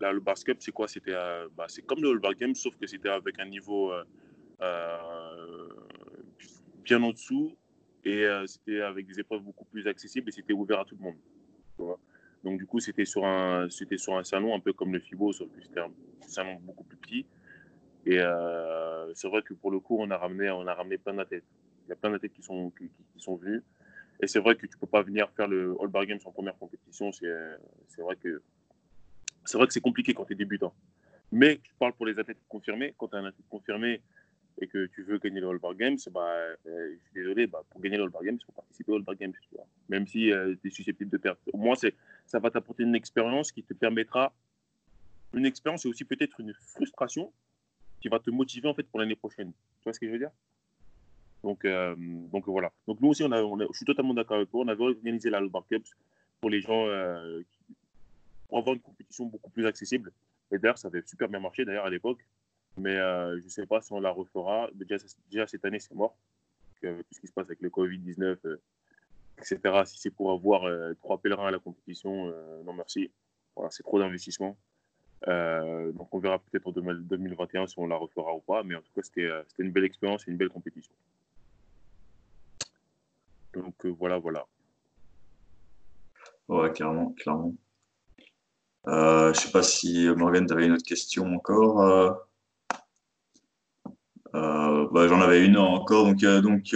La All Bars Cup, c'est quoi? C'était, bah, c'est comme le All Bar Games, sauf que c'était avec un niveau euh, euh, bien en dessous et euh, c'était avec des épreuves beaucoup plus accessibles et c'était ouvert à tout le monde. Donc du coup, c'était sur un, c'était sur un salon un peu comme le FIBO, sauf que c'était un salon beaucoup plus petit. Et euh, c'est vrai que pour le coup, on a ramené, on a ramené plein d'athlètes. Il y a plein d'athlètes qui sont, qui, sont venus. Et c'est vrai que tu peux pas venir faire le All Bar Games en première compétition. C'est, c'est vrai que c'est vrai que c'est compliqué quand tu es débutant. Mais je parle pour les athlètes confirmés. Quand tu es un athlète confirmé et que tu veux gagner le All Bar Games, bah, euh, je suis désolé, bah, pour gagner le All Bar Games, il faut participer au All Bar Games. Même si euh, tu es susceptible de perdre. Au moins, ça va t'apporter une expérience qui te permettra, une expérience et aussi peut-être une frustration qui va te motiver en fait pour l'année prochaine. Tu vois ce que je veux dire? Donc, euh, donc voilà. Donc nous aussi, on a, je suis totalement d'accord avec toi. On avait organisé la All Bar Cups pour les gens pour avoir une compétition beaucoup plus accessible Et d'ailleurs, ça avait super bien marché d'ailleurs à l'époque. Mais je ne sais pas si on la refera. Déjà, déjà cette année, c'est mort. tout ce qui se passe avec le Covid-19, etc. Si c'est pour avoir trois pèlerins à la compétition, non merci. Voilà, c'est trop d'investissement. Euh, donc on verra peut-être en 2021 si on la refera ou pas, mais en tout cas c'était euh, une belle expérience et une belle compétition. Donc euh, voilà, voilà. Ouais, clairement, clairement. Euh, je sais pas si Morgan, tu une autre question encore. Bah, j'en avais une encore. Donc, donc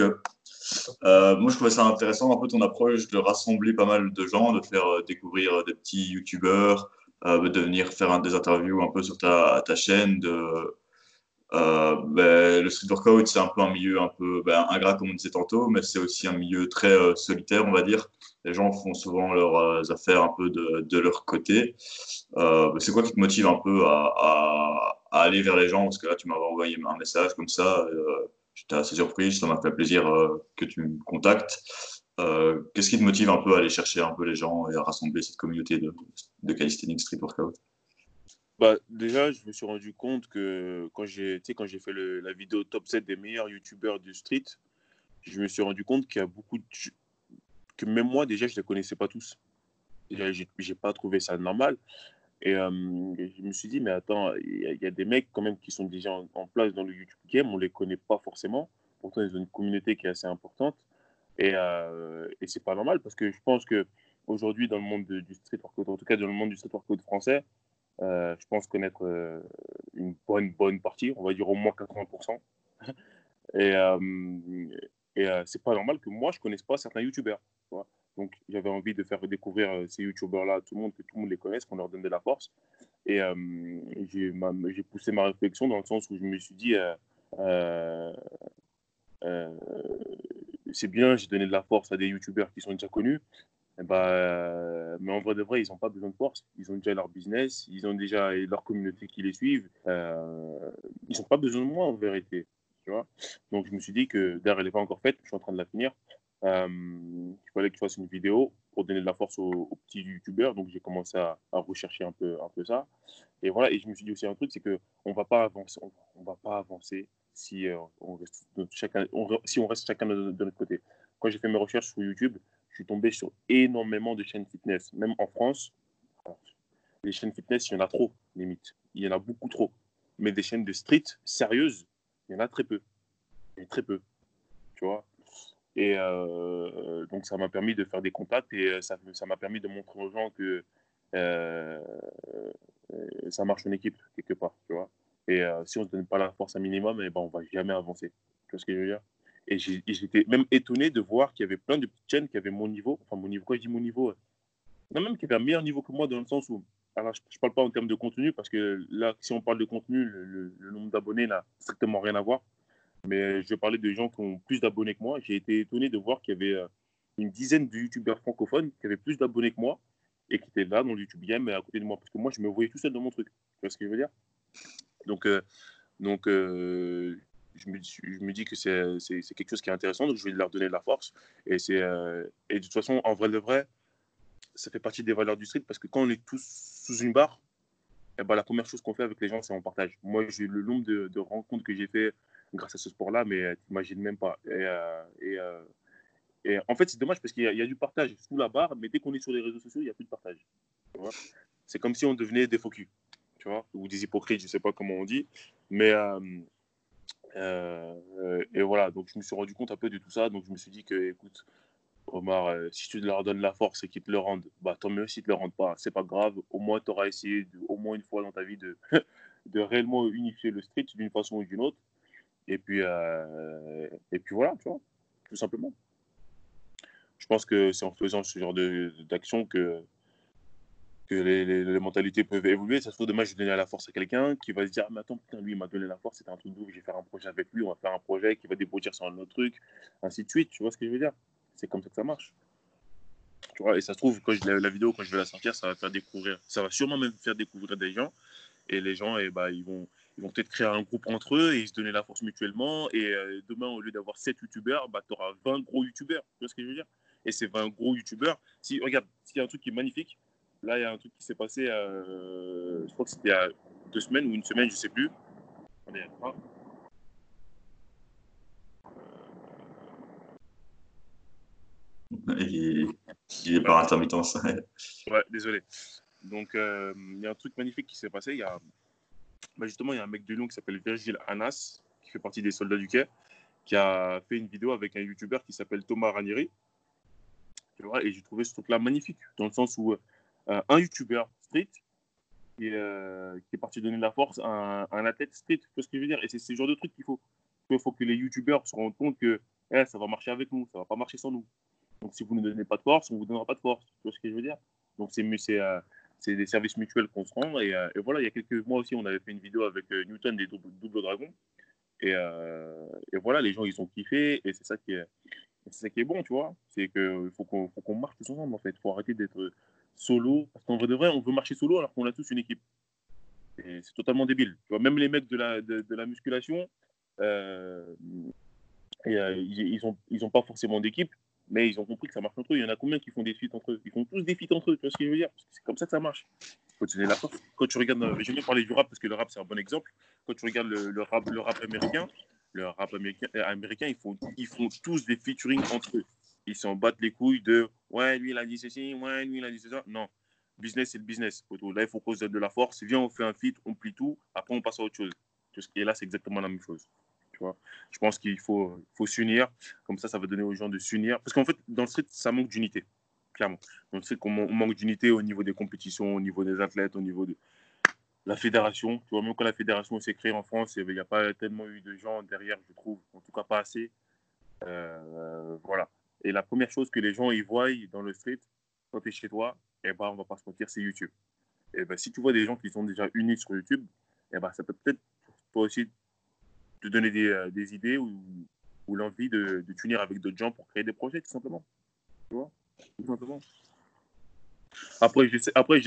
moi, je trouvais ça intéressant, un peu ton approche de rassembler pas mal de gens, de faire découvrir des petits youtubeurs, euh, de venir faire des interviews un peu sur ta, chaîne. Euh, ben, le street workout, c'est un peu un milieu un peu ben, ingrat, comme on disait tantôt, mais c'est aussi un milieu très euh, solitaire, on va dire. Les gens font souvent leurs affaires un peu de, leur côté. Ben, c'est quoi qui te motive un peu à, à, aller vers les gens Parce que là, tu m'avais envoyé un message comme ça. J'étais assez surpris, ça m'a fait plaisir que tu me contactes. Euh, qu'est-ce qui te motive un peu à aller chercher un peu les gens et à rassembler cette communauté de, de calisthenics street workout? Bah, Déjà, je me suis rendu compte que quand j'ai fait le, la vidéo top 7 des meilleurs youtubeurs du street, je me suis rendu compte qu'il y a beaucoup de... que même moi déjà je ne les connaissais pas tous. J'ai pas trouvé ça normal. Et je me suis dit, mais attends, il y, a des mecs quand même qui sont déjà en, place dans le YouTube game, on ne les connaît pas forcément. Pourtant, ils ont une communauté qui est assez importante. Et, euh, et c'est pas normal parce que je pense que aujourd'hui dans le monde du street workout, en tout cas dans le monde du street workout français, euh, je pense connaître une bonne bonne partie, on va dire au moins 80%. et et c'est pas normal que moi je connaisse pas certains youtubeurs. Donc j'avais envie de faire découvrir ces youtubeurs là à tout le monde, que tout le monde les connaisse, qu'on leur donne de la force. Et j'ai poussé ma réflexion dans le sens où je me suis dit euh, c'est bien, j'ai donné de la force à des youtubeurs qui sont déjà connus. Eh ben, mais en vrai de vrai, ils n'ont pas besoin de force. Ils ont déjà leur business, ils ont déjà leur communauté qui les suivent. Euh, ils n'ont pas besoin de moi en vérité. Tu vois Donc je me suis dit que d'ailleurs, elle n'est pas encore faite, je suis en train de la finir. Euh, il fallait que je fasse une vidéo pour donner de la force aux, petits youtubeurs. Donc j'ai commencé à, rechercher un peu, un peu ça. Et voilà, et je me suis dit aussi un truc, c'est qu'on ne va pas avancer, on va pas avancer si, euh, on reste chacun, si on reste chacun de, notre côté. Quand j'ai fait mes recherches sur YouTube, je suis tombé sur énormément de chaînes fitness. Même en France, les chaînes fitness, il y en a trop, limite. Il y en a beaucoup trop. Mais des chaînes de street sérieuses, il y en a très peu. Il y en a très peu. Tu vois? Et euh, donc, ça m'a permis de faire des contacts et euh, ça m'a permis de montrer aux gens que ça marche en équipe, quelque part. Tu vois et euh, si on ne se donne pas la force un minimum, eh ben, on ne va jamais avancer. Tu vois ce que je veux dire? Et j'étais même étonné de voir qu'il y avait plein de petites chaînes qui avaient mon niveau. Enfin, mon niveau, quoi je dis mon niveau Non, même qui avaient un meilleur niveau que moi dans le sens où. Alors, je ne parle pas en termes de contenu, parce que là, si on parle de contenu, le, nombre d'abonnés n'a strictement rien à voir. Mais je parlais de gens qui ont plus d'abonnés que moi. J'ai été étonné de voir qu'il y avait euh, une dizaine de youtubeurs francophones qui avaient plus d'abonnés que moi et qui étaient là dans le YouTube Game à côté de moi. Parce que moi, je me voyais tout seul dans mon truc. Tu vois ce que je veux dire? Donc, euh, donc euh, je, me, je, me, dis que c'est quelque chose qui est intéressant, donc je vais leur donner de la force. Et, et de toute façon, en vrai de vrai, ça fait partie des valeurs du street parce que quand on est tous sous une barre, eh ben, la première chose qu'on fait avec les gens, c'est on partage. Moi, j'ai le nombre de, de rencontres que j'ai fait grâce à ce sport-là, mais tu n'imagines même pas. Et, et, et, en fait, c'est dommage parce qu'il y, a du partage sous la barre, mais dès qu'on est sur les réseaux sociaux, il n'y a plus de partage. C'est comme si on devenait des focus tu vois, ou des hypocrites, je ne sais pas comment on dit. Mais, euh, euh, et voilà, donc je me suis rendu compte un peu de tout ça. Donc je me suis dit que, écoute, Omar, euh, si tu leur donnes la force et qu'ils te le rendent, bah, tant mieux. S'ils te le rendent pas, c'est pas grave. Au moins, tu auras essayé, au moins une fois dans ta vie, de, de réellement unifier le street d'une façon ou d'une autre. Et puis, et puis voilà, tu vois, tout simplement. Je pense que c'est en faisant ce genre d'action que les, mentalités peuvent évoluer. Ça se trouve, demain, je vais donner la force à quelqu'un qui va se dire ah, mais attends, putain, lui, il m'a donné la force, c'était un truc de je vais faire un projet avec lui, on va faire un projet qui va déboutir sur un autre truc, ainsi de suite. Tu vois ce que je veux dire? C'est comme ça que ça marche. Tu vois, et ça se trouve, quand je, la, la, vidéo, quand je vais la sortir, ça va faire découvrir, ça va sûrement même faire découvrir des gens. Et les gens, eh bah, ils vont, ils vont peut-être créer un groupe entre eux et ils se donner la force mutuellement. Et euh, demain, au lieu d'avoir 7 youtubeurs, bah, tu auras 20 gros youtubeurs. Tu vois ce que je veux dire? Et ces 20 gros youtubeurs, si, regarde, s'il y a un truc qui est magnifique, là, il y a un truc qui s'est passé, euh, je crois que c'était il y a deux semaines ou une semaine, je ne sais plus. Attendez, Il, il est par intermittence. ouais, désolé. Donc, euh, il y a un truc magnifique qui s'est passé. Il y a, bah, justement, il y a un mec de Lyon qui s'appelle Virgile Anas, qui fait partie des soldats du quai, qui a fait une vidéo avec un YouTuber qui s'appelle Thomas Ranieri. et j'ai trouvé ce truc-là magnifique, dans le sens où euh, un YouTuber street euh, qui est, parti donner de la force à un, athlète street, tu vois ce que je veux dire? Et c'est ce genre de truc qu'il faut. Il faut que les YouTubers se rendent compte que eh, ça va marcher avec nous, ça va pas marcher sans nous. Donc si vous ne donnez pas de force, on vous donnera pas de force. Tu vois ce que je veux dire? Donc c'est c'est des services mutuels qu'on se rend. Et, euh, et, voilà, il y a quelques mois aussi, on avait fait une vidéo avec euh, Newton des double, double dragons. Et, euh, et, voilà, les gens, ils ont kiffé. Et c'est ça qui est, ça qui est bon, tu vois. C'est qu'il faut qu'on qu'on marche tous ensemble, en fait. Il faut arrêter d'être solo. Parce qu'en vrai de vrai, on veut marcher solo alors qu'on a tous une équipe. C'est totalement débile. Tu vois, même les mecs de la, de, la musculation, euh, ils n'ont ils ont pas forcément d'équipe, mais ils ont compris que ça marche entre eux. Il y en a combien qui font des feats entre eux? Ils font tous des feats entre eux, tu vois ce que je veux dire? C'est comme ça que ça marche. Faut donner la. Quand tu regardes, euh, j'aime bien parler du rap parce que le rap c'est un bon exemple. Quand tu regardes le, rap, le rap américain, le rap américain, euh, américain ils, font, ils font tous des featuring entre eux. Ils s'en battent les couilles de ouais, lui il a dit ceci, ouais, lui il a dit ça. Non, business c'est le business. Là, il faut qu'on se donne de la force. Viens, on fait un feat, on plie tout, après on passe à autre chose. Et là, c'est exactement la même chose. Je pense qu'il faut, s'unir. Comme ça, ça va donner aux gens de s'unir. Parce qu'en fait, dans le street, ça manque d'unité, clairement. Dans le street, on manque d'unité au niveau des compétitions, au niveau des athlètes, au niveau de la fédération. Tu vois, même quand la fédération s'est créée en France, il n'y a pas tellement eu de gens derrière, je trouve. En tout cas, pas assez. Euh, voilà. Et la première chose que les gens y voient dans le street, quand tu es chez toi, eh ben, on va pas se mentir, c'est YouTube. Et ben, si tu vois des gens qui sont déjà unis sur YouTube, eh ben, ça peut peut-être toi aussi te donner des, euh, idées ou, l'envie de, de t'unir avec d'autres gens pour créer des projets, tout simplement. Tu. Après, j'essaye, après,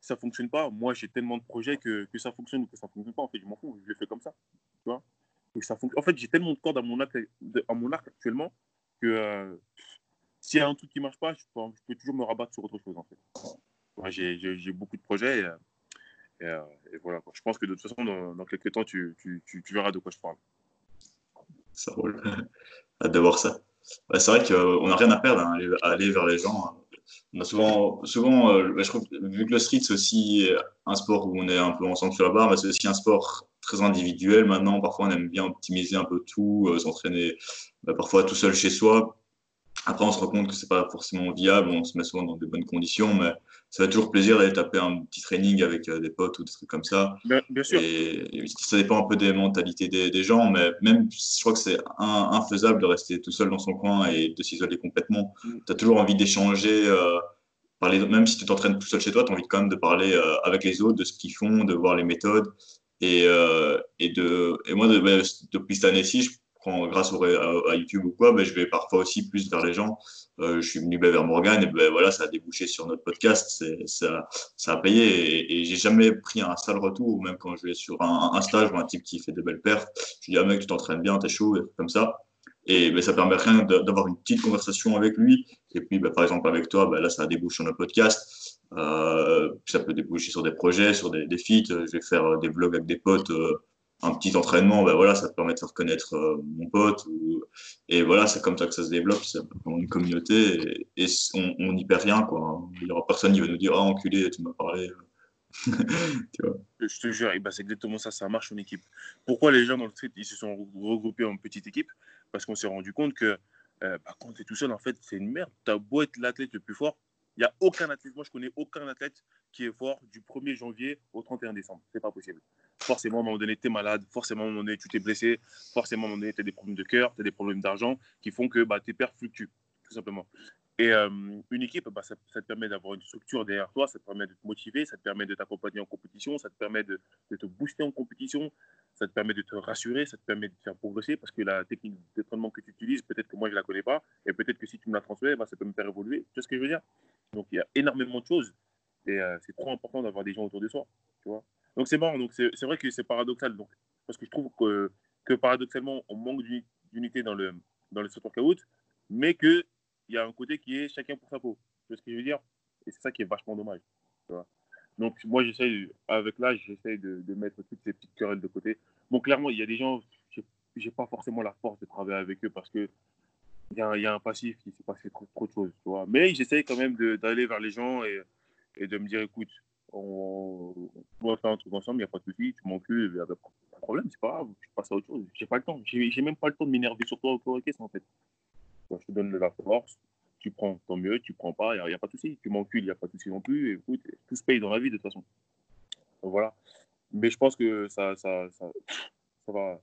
ça ne fonctionne pas. Moi, j'ai tellement de projets que, que ça fonctionne ou que ça ne fonctionne pas. En fait, je m'en fous, je le fais comme ça. Tu vois ça En fait, j'ai tellement de cordes à mon arc, actuellement que euh, s'il y a un truc qui marche pas, je peux, toujours me rabattre sur autre chose. En fait. j'ai, j'ai, beaucoup de projets. Et, euh, et, voilà, Je pense que de toute façon, dans, quelques temps, tu, verras de quoi je parle. Ça roule. Hâte de voir ça. c'est vrai qu'on n'a rien à perdre hein, à aller vers les gens. On a souvent, souvent euh, je trouve, vu que le street, c'est aussi un sport où on est un peu ensemble sur la barre, mais c'est aussi un sport très individuel. Maintenant, parfois, on aime bien optimiser un peu tout, euh, s'entraîner bah, parfois tout seul chez soi. Après, on se rend compte que c'est pas forcément viable, on se met souvent dans de bonnes conditions, mais ça fait toujours plaisir d'aller taper un petit training avec euh, des potes ou des trucs comme ça. Bien, bien sûr. Et, ça dépend un peu des mentalités des, gens, mais même, je crois que c'est infaisable de rester tout seul dans son coin et de s'isoler complètement. Mm. Tu as toujours envie d'échanger. Euh, parler, même si tu t'entraînes tout seul chez toi, tu as envie quand même de parler euh, avec les autres, de ce qu'ils font, de voir les méthodes. Et, et, de, et moi, depuis cette année-ci, grâce à, YouTube ou quoi, je vais parfois aussi plus vers les gens. Euh, je suis venu ben, vers Morgan et ben, voilà, ça a débouché sur notre podcast. Ça, a payé et, j'ai jamais pris un sale retour, même quand je vais sur un, stage ou un type qui fait de belles perfs. Je dis, ah mec, tu t'entraînes bien, t'es chaud, et comme ça. Et ben, ça permet rien d'avoir une petite conversation avec lui. Et puis, ben, par exemple, avec toi, ben, là, ça a débouché sur notre podcast. Euh, ça peut déboucher sur des projets, sur des, des feats. Je vais faire des vlogs avec des potes. Euh, un petit entraînement, ben voilà, ça te permet de faire connaître euh, mon pote. et voilà, c'est comme ça que ça se développe, c'est une communauté et, on n'y perd rien. Quoi. Il n'y aura personne qui va nous dire Ah, enculé, tu m'as parlé. tu. Je te jure, ben c'est exactement ça, ça marche en équipe. Pourquoi les gens dans le street ils se sont regroupés en petite équipe? Parce qu'on s'est rendu compte que euh, bah, quand tu es tout seul, en fait, c'est une merde. Tu as beau être l'athlète le plus fort, il n'y a aucun athlète, moi je connais aucun athlète qui est fort du 1er janvier au 31 décembre. C'est pas possible. Forcément, à un moment donné, tu es malade, forcément, à un moment donné, tu t'es blessé, forcément, à un moment donné, tu as des problèmes de cœur, tu as des problèmes d'argent qui font que bah, tes pertes fluctuent, tout simplement. Et euh, une équipe, bah, ça, te permet d'avoir une structure derrière toi, ça te permet de te motiver, ça te permet de t'accompagner en compétition, ça te permet de, te booster en compétition, ça te permet de te rassurer, ça te permet de te faire progresser parce que la technique d'entraînement que tu utilises, peut-être que moi je ne la connais pas, et peut-être que si tu me la transmets, bah, ça peut me faire évoluer. Tu vois ce que je veux dire? Donc il y a énormément de choses et euh, c'est trop important d'avoir des gens autour de soi. Tu vois? Donc c'est donc c'est vrai que c'est paradoxal. Donc, parce que je trouve que, que paradoxalement, on manque d'unité dans le, dans le workout, mais qu'il y a un côté qui est chacun pour sa peau. Tu vois ce que je veux dire? Et c'est ça qui est vachement dommage. Donc, moi, j'essaye, avec l'âge, j'essaye de, mettre toutes ces petites querelles de côté. Bon, clairement, il y a des gens, j'ai pas forcément la force de travailler avec eux parce que il y, a, un passif qui s'est passé trop, trop de choses, tu vois. Mais j'essaye quand même d'aller vers les gens et, de me dire, écoute, on, on, va faire un truc ensemble, il n'y a pas de souci, tu m'encules, il n'y a pas de problème, c'est pas grave, je passe à autre chose. J'ai pas le temps, j'ai même pas le temps de m'énerver sur toi ou quoi, en fait. Je te donne de la force, tu prends, tant mieux, tu prends pas, il n'y a, pas de souci. Tu m'encules, il n'y a pas de souci non plus. écoute, tout se paye dans la vie de toute façon. Voilà. Mais je pense que ça, ça, ça, va,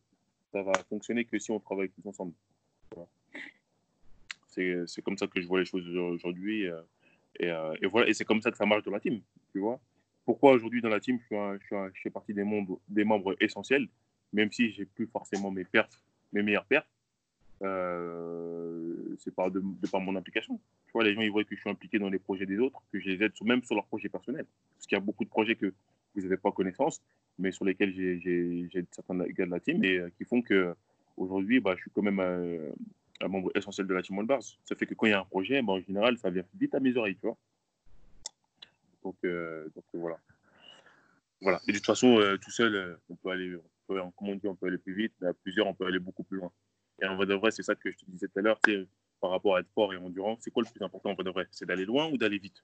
ça va fonctionner que si on travaille tous ensemble. Voilà. C'est comme ça que je vois les choses aujourd'hui. Et, et, et, voilà, et c'est comme ça que ça marche dans la team. Tu vois Pourquoi aujourd'hui dans la team, je, suis un, je, suis je fais partie des membres, des membres essentiels, même si j'ai plus forcément mes mes meilleurs perfs. Euh, c'est pas de, par mon implication. Tu vois, les gens ils voient que je suis impliqué dans les projets des autres, que je les aide même sur leurs projets personnels. Parce qu'il y a beaucoup de projets que vous n'avez pas connaissance, mais sur lesquels j'ai certains gars de la team et euh, qui font que aujourd'hui, bah, je suis quand même euh, un membre essentiel de la team One Bars. Ça fait que quand il y a un projet, bah, en général, ça vient vite à mes oreilles, tu vois. Donc, euh, donc voilà. Voilà. Et de toute façon, tout seul, on peut aller, on peut, comme on on peut aller plus vite, mais à plusieurs, on peut aller beaucoup plus loin. Et en vrai de vrai, c'est ça que je te disais tout à l'heure, par rapport à être fort et endurant, c'est quoi le plus important en vrai C'est d'aller loin ou d'aller vite?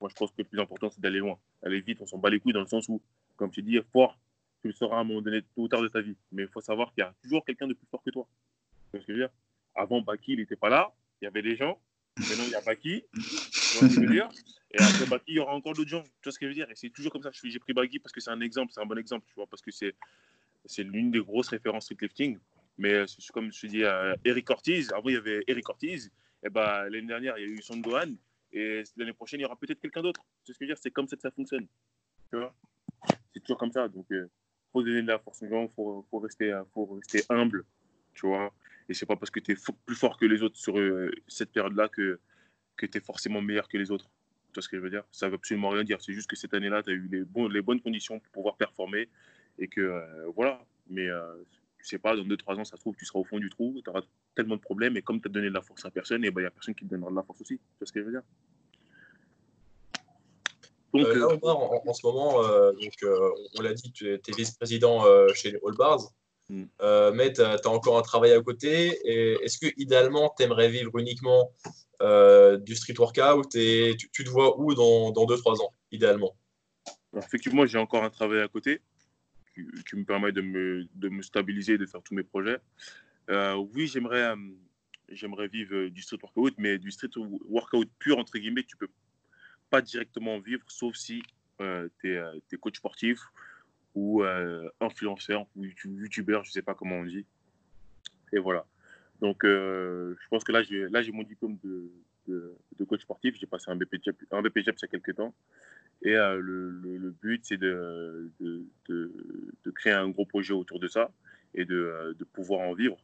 Moi, je pense que le plus important, c'est d'aller loin. Aller vite, on s'en bat les couilles dans le sens où, comme tu dis, fort, tu le seras à un moment donné, tôt ou tard de ta vie. Mais il faut savoir qu'il y a toujours quelqu'un de plus fort que toi. Tu vois ce que je veux dire? Avant, Baki, il n'était pas là, il y avait des gens. Maintenant, il y a Baki. Tu vois ce que je veux dire? Et après Baki, il y aura encore d'autres gens. Tu vois ce que je veux dire? Et c'est toujours comme ça. J'ai pris Baki parce que c'est un exemple, c'est un bon exemple, tu vois, parce que c'est l'une des grosses références streetlifting. Mais comme je te dis, euh, Eric Ortiz, avant il y avait Eric Ortiz, et ben, l'année dernière il y a eu Son Gohan, et l'année prochaine il y aura peut-être quelqu'un d'autre. Sais ce que je veux dire? C'est comme ça que ça fonctionne. Tu vois? C'est toujours comme ça. Donc, il euh, faut donner de la force aux gens, il faut, rester, faut rester humble, tu vois? Et c'est pas parce que tu es plus fort que les autres sur euh, cette période-là que, que tu es forcément meilleur que les autres. Tu vois ce que je veux dire? Ça veut absolument rien dire. C'est juste que cette année-là, tu as eu les, bon, les bonnes conditions pour pouvoir performer et que euh, voilà. Mais tu sais pas, dans 2-3 ans, ça se trouve, tu seras au fond du trou, tu auras tellement de problèmes, et comme tu as donné de la force à personne, et ben il n'y a personne qui te donnera de la force aussi. Tu vois ce que je veux dire? Donc, euh, là, Omar, en, en, ce moment, euh, donc, euh, on l'a dit, tu es, vice-président chez les All Bars, mm. mais tu as, as, encore un travail à côté. Est-ce que, idéalement, tu aimerais vivre uniquement du street workout et tu, tu te vois où dans 2-3 ans, idéalement? Alors, Effectivement, j'ai encore un travail à côté qui, me permet de me, de me, stabiliser, de faire tous mes projets. Euh, oui, j'aimerais, euh, j'aimerais vivre du street workout, mais du street workout pur, entre guillemets, tu peux pas directement vivre, sauf si euh, tu es, coach sportif ou euh, influenceur ou youtubeur, je sais pas comment on dit. Et voilà. Donc, je pense que là, j'ai mon diplôme de, de, coach sportif. J'ai passé un BPJEP il y a quelques temps. Et euh, le, but, c'est de, de, créer un gros projet autour de ça et de, pouvoir en vivre.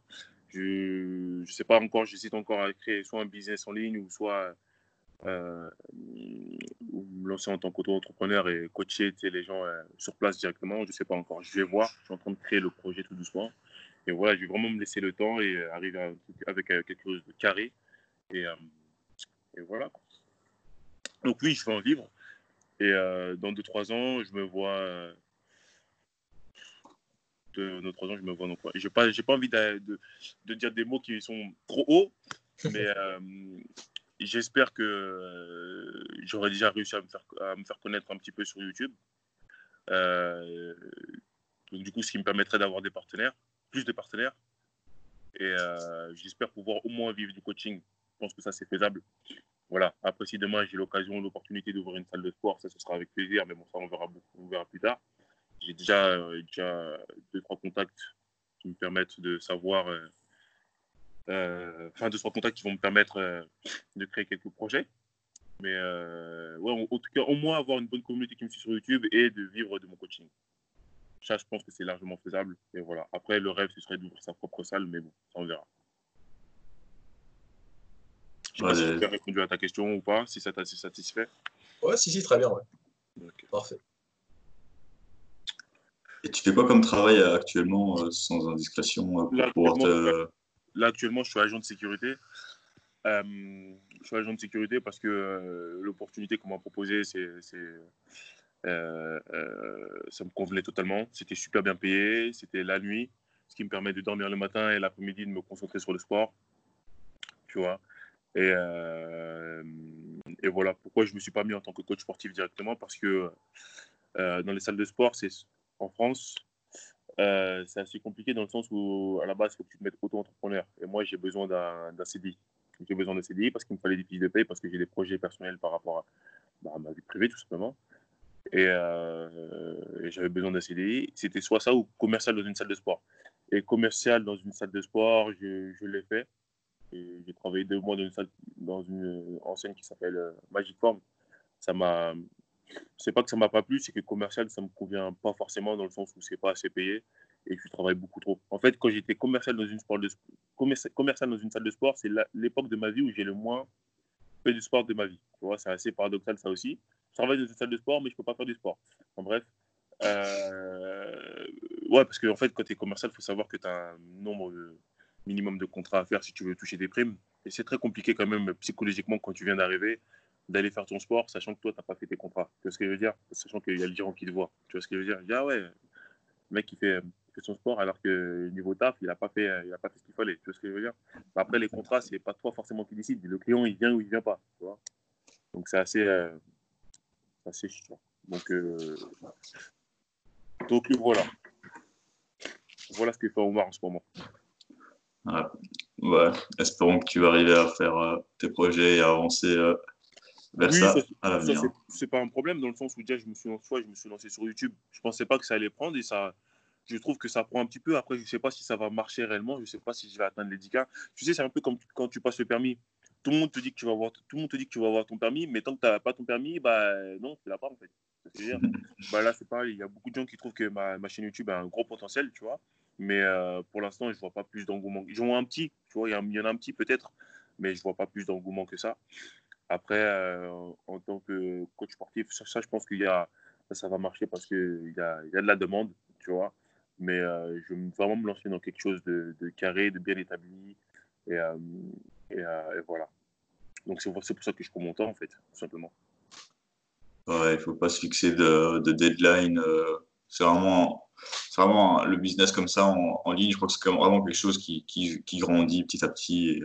Je ne sais pas encore, j'hésite encore à créer soit un business en ligne ou soit euh, me lancer en tant qu'auto-entrepreneur et coacher les gens euh, sur place directement. Je ne sais pas encore. Je vais voir. Je suis en train de créer le projet tout doucement. Et voilà, je vais vraiment me laisser le temps et arriver avec quelque chose de carré. Et, euh, et voilà. Donc oui, je veux en vivre. Et euh, dans 2-3 ans, je me vois. Euh, de 3 ans, je me vois. Donc, ouais. Je n'ai pas, pas envie de, de, de, dire des mots qui sont trop hauts, mais euh, j'espère que euh, j'aurai déjà réussi à me, faire, à me faire connaître un petit peu sur YouTube. Donc, du coup, ce qui me permettrait d'avoir des partenaires, plus de partenaires. Et j'espère pouvoir au moins vivre du coaching. Pense que ça, c'est faisable voilà. Après, si demain j'ai l'occasion, l'opportunité d'ouvrir une salle de sport, ça, ce sera avec plaisir. Mais bon, ça, on verra, on verra plus tard. J'ai déjà, euh, déjà deux, trois contacts qui me permettent de savoir, euh, euh, enfin, deux, trois contacts qui vont me permettre de créer quelques projets. Mais ouais, en, tout cas, au moins avoir une bonne communauté qui me suit sur YouTube et de vivre de mon coaching. Ça, je pense que c'est largement faisable. Et voilà. Après, le rêve, ce serait d'ouvrir sa propre salle, mais bon, ça, on verra. Je ne sais pas si j'ai répondu à ta question ou pas, si ça t'a satisfait. Ouais, si, si, très bien. Ouais. Okay. Parfait. Et tu fais quoi comme travail actuellement, euh, sans indiscrétion, euh, pour là, pouvoir te... là, actuellement, je suis agent de sécurité. je suis agent de sécurité parce que l'opportunité qu'on m'a proposée, c'est, euh, ça me convenait totalement. C'était super bien payé, c'était la nuit, ce qui me permet de dormir le matin et l'après-midi de me concentrer sur le sport. Tu vois. Et, et voilà pourquoi je ne me suis pas mis en tant que coach sportif directement parce que dans les salles de sport, c'est en France, euh, c'est assez compliqué dans le sens où, à la base, il faut que tu te mettes auto-entrepreneur. Et moi, j'ai besoin d'un CDI. J'ai besoin d'un CDI parce qu'il me fallait des fiches de paie, parce que j'ai des projets personnels par rapport à, bah, ma vie privée, tout simplement. Euh, et, j'avais besoin d'un CDI. C'était soit ça ou commercial dans une salle de sport. Et commercial dans une salle de sport, je l'ai fait. J'ai travaillé deux mois dans une, salle, enseigne qui s'appelle euh, Magic Form. Ça m'a c'est pas que ça m'a pas plu, c'est que commercial, ça me convient pas forcément dans le sens où c'est pas assez payé et je travaille beaucoup trop. En fait, quand j'étais commercial dans une sport de commercial dans une salle de sport, c'est l'époque de ma vie où j'ai le moins fait du sport de ma vie. Tu vois, c'est assez paradoxal ça aussi. Je travaille dans une salle de sport, mais je peux pas faire du sport. En bref, euh, ouais, parce qu'en en fait, quand tu es commercial, il faut savoir que tu as un nombre minimum de contrats à faire si tu veux toucher des primes. Et c'est très compliqué quand même psychologiquement quand tu viens d'arriver d'aller faire ton sport, sachant que toi, tu n'as pas fait tes contrats. Tu vois ce que je veux dire? Sachant qu'il y a le gérant qui te voit. Tu vois ce que je veux dire? Ah ouais, le mec, il fait, fait son sport alors que niveau taf, il n'a pas, fait, il a pas fait ce qu'il fallait. Tu vois ce que je veux dire? Après, les contrats, c'est pas toi forcément qui décide. Le client, il vient ou il vient pas. Tu vois? Donc, c'est assez, euh, assez chiant. Donc, euh, donc, voilà. Voilà ce que fait Omar en ce moment. Ouais. Espérons que tu vas arriver à faire euh, tes projets et à avancer oui, ça, c'est pas un problème dans le sens où déjà je me suis lancé, je me suis lancé sur YouTube. Je pensais pas que ça allait prendre et ça, je trouve que ça prend un petit peu. Après, je sais pas si ça va marcher réellement. Je sais pas si je vais atteindre les 10K. Tu sais, c'est un peu comme quand tu passes le permis. Tout le monde te dit que tu vas avoir, tout le monde te dit que tu vas avoir ton permis, mais tant que tu n'as pas ton permis, bah non, tu l'as pas en fait. bah là, c'est pareil. Il y a beaucoup de gens qui trouvent que ma, ma, chaîne YouTube a un gros potentiel, tu vois. Mais euh, pour l'instant, je vois pas plus d'engouement. Ils ont un petit, tu vois. Il y, en a un petit peut-être, mais je vois pas plus d'engouement que ça. Après, euh, en tant que coach sportif, ça, je pense qu'il y a, ça, va marcher parce qu'il y a, y a de la demande, tu vois. Mais euh, je veux vraiment me lancer dans quelque chose de, carré, de bien établi. Et, voilà. Donc, c'est pour ça que je prends mon temps, en fait, tout simplement. Il ne faut pas se fixer de deadline. C'est vraiment, vraiment le business comme ça en, ligne. Je crois que c'est vraiment quelque chose qui, qui, qui, grandit petit à petit. Et,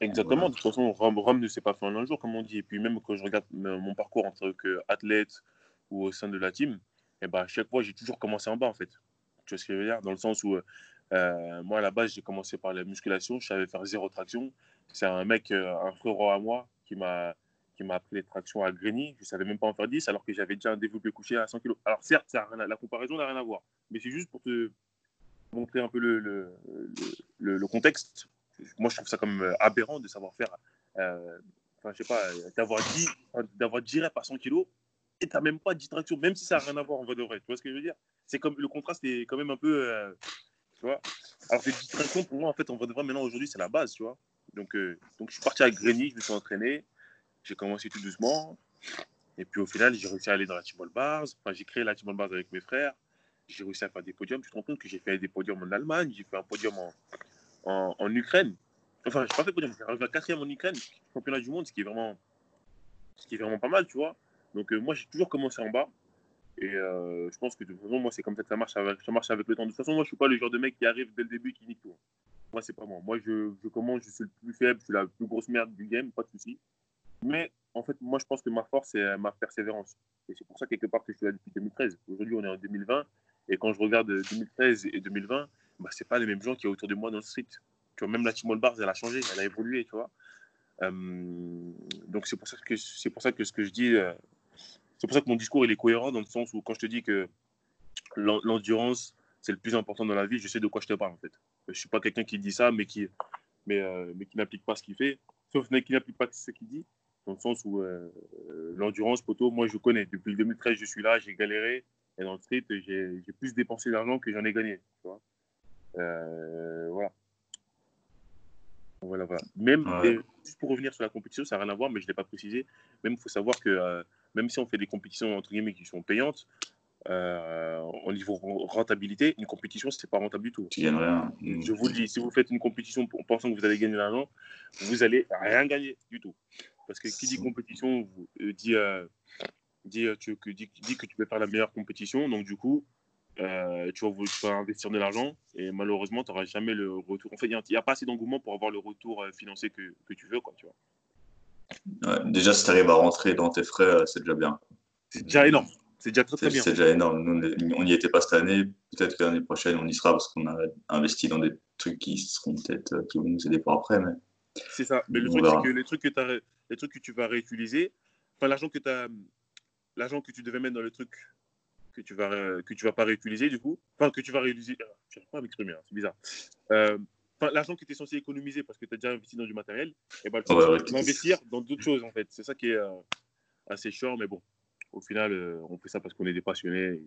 Exactement. De toute façon, Rome, ne s'est pas fait en un jour, comme on dit. Et puis même quand je regarde mon parcours en tant qu'athlète ou au sein de la team, et eh ben, à chaque fois, j'ai toujours commencé en bas, en fait. Tu vois ce que je veux dire? Dans le sens où, euh, moi, à la base, j'ai commencé par la musculation. Je savais faire zéro traction. C'est un mec, euh, un frérot à moi, qui m'a qui m'a appris les tractions à Grigny. Je ne savais même pas en faire 10, alors que j'avais déjà un développé couché à 100 kg. Alors certes, la comparaison n'a rien à voir. Mais c'est juste pour te montrer un peu le, le, le, contexte moi, je trouve ça comme euh, aberrant de savoir faire, euh, enfin, je sais pas, d'avoir 10, d'avoir 10 reps à 100 kg et tu n'as même pas de distraction, même si ça n'a rien à voir en vrai. Tu vois ce que je veux dire? C'est comme le contraste est quand même un peu. Euh, tu vois? Alors que distraction, pour moi, en fait, en vrai de vrai, maintenant, aujourd'hui, c'est la base, tu vois? Donc, donc, je suis parti à Grigny, je me suis entraîné, j'ai commencé tout doucement. Et puis au final, j'ai réussi à aller dans la Team Bars. Enfin, j'ai créé la Team Bars avec mes frères. J'ai réussi à faire des podiums. Tu te rends compte que j'ai fait des podiums en Allemagne, j'ai fait un podium en, en, Ukraine. Enfin, je pas fait podium, j'ai arrivé à quatrième en Ukraine, championnat du monde, ce qui est vraiment, ce qui est vraiment pas mal, tu vois. Donc, euh, moi, j'ai toujours commencé en bas. Et euh, je pense que de toute façon, moi, c'est comme ça que ça marche, avec, ça marche avec le temps. De toute façon, moi, je suis pas le genre de mec qui arrive dès le début et qui nique tout. Moi, c'est pas moi. Moi, je, je, commence, je suis le plus faible, je suis la plus grosse merde du game, pas de souci. Mais en fait, moi, je pense que ma force, c'est ma persévérance. Et c'est pour ça, quelque part, que je suis là depuis 2013. Aujourd'hui, on est en 2020. Et quand je regarde 2013 et 2020, bah, c'est pas les mêmes gens qui a autour de moi dans le street. Tu vois, même la All Bars, elle a changé, elle a évolué, tu vois. Euh, donc c'est pour ça que c'est pour ça que ce que je dis, euh, c'est pour ça que mon discours il est cohérent dans le sens où quand je te dis que l'endurance c'est le plus important dans la vie, je sais de quoi je te parle en fait. Je suis pas quelqu'un qui dit ça, mais qui mais, euh, mais qui n'applique pas ce qu'il fait, sauf qui n'applique pas ce qu'il dit, dans le sens où l'endurance, poteau, moi je connais. Depuis 2013, je suis là, j'ai galéré, et dans le street, j'ai plus dépensé d'argent que j'en ai gagné. Tu vois euh, voilà. Voilà, voilà. Même, juste pour revenir sur la compétition, ça n'a rien à voir, mais je ne l'ai pas précisé. Même, il faut savoir que euh, même si on fait des compétitions entre guillemets qui sont payantes, euh, au niveau rentabilité, une compétition, ce n'est pas rentable du tout. Tu gagnes rien. Je vous le dis, si vous faites une compétition en pensant que vous allez gagner de l'argent, vous n'allez rien gagner du tout. Parce que qui dit compétition euh, dit, euh, dit, tu, que, dit, dit, que tu peux faire la meilleure compétition. Donc, du coup, tu, vas, tu, vas, investir de l'argent et malheureusement, tu n'auras jamais le retour. En fait, il n'y a, pas assez d'engouement pour avoir le retour financier que, que tu veux. Quoi, tu vois. Ouais, déjà, si tu arrives à rentrer dans tes frais, c'est déjà bien. C'est déjà énorme. C'est déjà très, très bien. C'est déjà énorme. Nous, on n'y était pas cette année. Peut-être que l'année prochaine, on y sera parce qu'on a investi dans des trucs qui seront peut-être euh, qui vont nous aider pour après. Mais... C'est ça. Mais le truc, c'est que les trucs que, les trucs que tu vas réutiliser, enfin, l'argent que, l'argent que tu devais mettre dans le truc que tu vas que tu vas pas réutiliser du coup, enfin que tu vas réutiliser, ah, je ne sais pas m'exprimer, hein, c'est bizarre. Euh, l'argent que tu es censé économiser parce que tu as déjà investi dans du matériel, et eh ben, tu vas investir dans d'autres choses en fait. C'est ça qui est euh, assez chiant, mais bon, au final, euh, on fait ça parce qu'on est des passionnés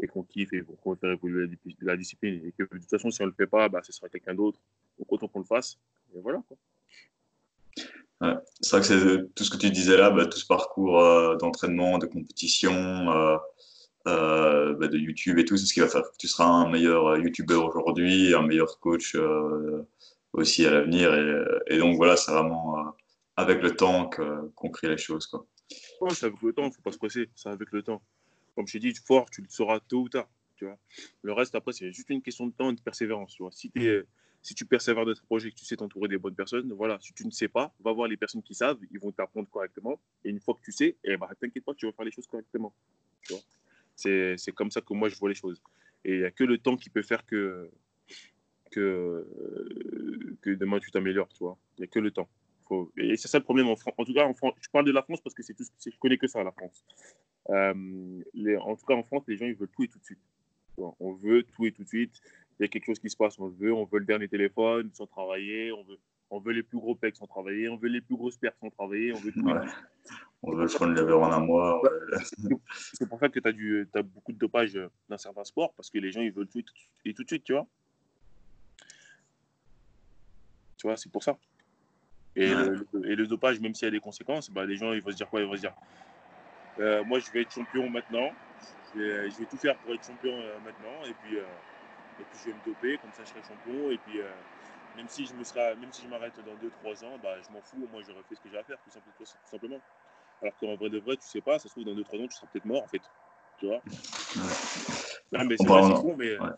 et, qu'on kiffe et qu'on veut faire évoluer la, discipline. Et que de toute façon, si on ne le fait pas, bah, ce sera quelqu'un d'autre. Donc autant qu'on le fasse. Et voilà. Quoi. C'est vrai que c'est tout ce que tu disais là, bah, tout ce parcours euh, d'entraînement, de compétition, euh, bah, de YouTube et tout, c'est ce qui va faire que tu seras un meilleur YouTuber aujourd'hui, un meilleur coach aussi à l'avenir. Et, donc voilà, c'est vraiment avec le temps qu'on crée les choses. Quoi c'est avec le temps, il ne faut pas se presser, c'est avec le temps. Comme je t'ai dit, fort, tu le sauras tôt ou tard. Tu vois. Le reste, après, c'est juste une question de temps et de persévérance. Tu. Si, es, si tu persévères dans tes projets, que tu sais t'entourer des bonnes personnes, voilà. Si tu ne sais pas, va voir les personnes qui savent, ils vont t'apprendre correctement. Et une fois que tu sais, eh ben, t'inquiète pas, tu vas faire les choses correctement. C'est, c'est comme ça que moi, je vois les choses. Et il n'y a que le temps qui peut faire que, que, que demain, tu t'améliores. Il n'y a que le temps. Et c'est ça le problème en tout cas, en France, je parle de la France parce que c'est tout ce que je connais que ça, la France. Euh, en tout cas, en France, les gens, ils veulent tout et tout de suite. On veut tout et tout de suite. Il y a quelque chose qui se passe, on le veut. On veut le dernier téléphone sans travailler. On veut, on veut les plus gros pecs sans travailler. On veut les plus grosses pertes sans travailler. On veut tout. On veut le front lever en un mois. C'est pour ça que tu as, as, beaucoup de dopage dans certains sports parce que les gens, ils veulent tout et tout de suite, tu vois. Tu vois, c'est pour ça. Et, le, et, le, dopage, même s'il y a des conséquences, bah, les gens ils vont se dire quoi Ils vont se dire euh, Moi, je vais être champion maintenant. Je vais, je vais tout faire pour être champion euh, maintenant. Et puis, euh, et puis, je vais me doper, comme ça, je serai champion. Et puis, même si je me même si je m'arrête dans 2-3 ans, bah, je m'en fous. Moi, j'aurais fait ce que j'ai à faire, tout simplement. Alors qu'en vrai de vrai, tu sais pas, ça se trouve, dans 2-3 ans, tu seras peut-être mort, en fait. Tu vois ouais. mais c'est con, mais ouais.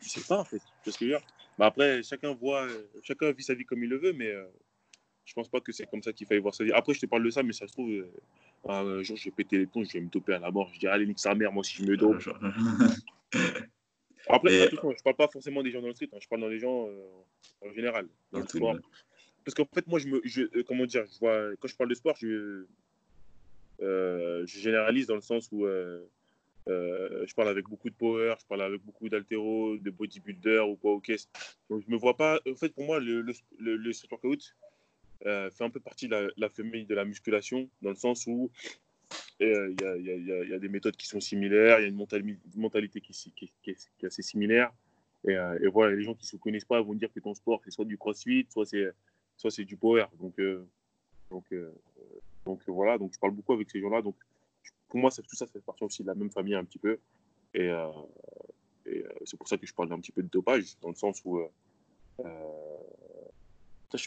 tu sais pas, en fait. Tu vois ce que je veux dire? Bah, Après, chacun voit, chacun vit sa vie comme il le veut, mais je pense pas que c'est comme ça qu'il fallait voir ça. Après, je te parle de ça, mais ça se trouve, euh, un jour, je vais péter les plombs, je vais me toper à la mort. Je dirais, allez, nique sa mère, moi, si je me dope. Après, Et... je parle pas forcément des gens dans le street, hein, je parle dans les gens euh, en général, dans le sport. Parce qu'en fait, moi, je me, je, euh, comment dire, je vois, quand je parle de sport, je, je généralise dans le sens où je parle avec beaucoup de power, je parle avec beaucoup d'altéro, de bodybuilder ou quoi, ok. Donc, je me vois pas. En fait, pour moi, le, le, le, le street workout, euh, fait un peu partie de la, famille de la musculation, dans le sens où euh, il y, a des méthodes qui sont similaires, il y a une mentalité qui, est, assez similaire. Et, euh, voilà, les gens qui ne se connaissent pas vont dire que ton sport, c'est soit du crossfit, soit c'est, du power. Donc, donc, donc voilà, donc je parle beaucoup avec ces gens-là. Donc pour moi, tout ça fait partie aussi de la même famille un petit peu. Et c'est pour ça que je parle un petit peu de dopage, dans le sens où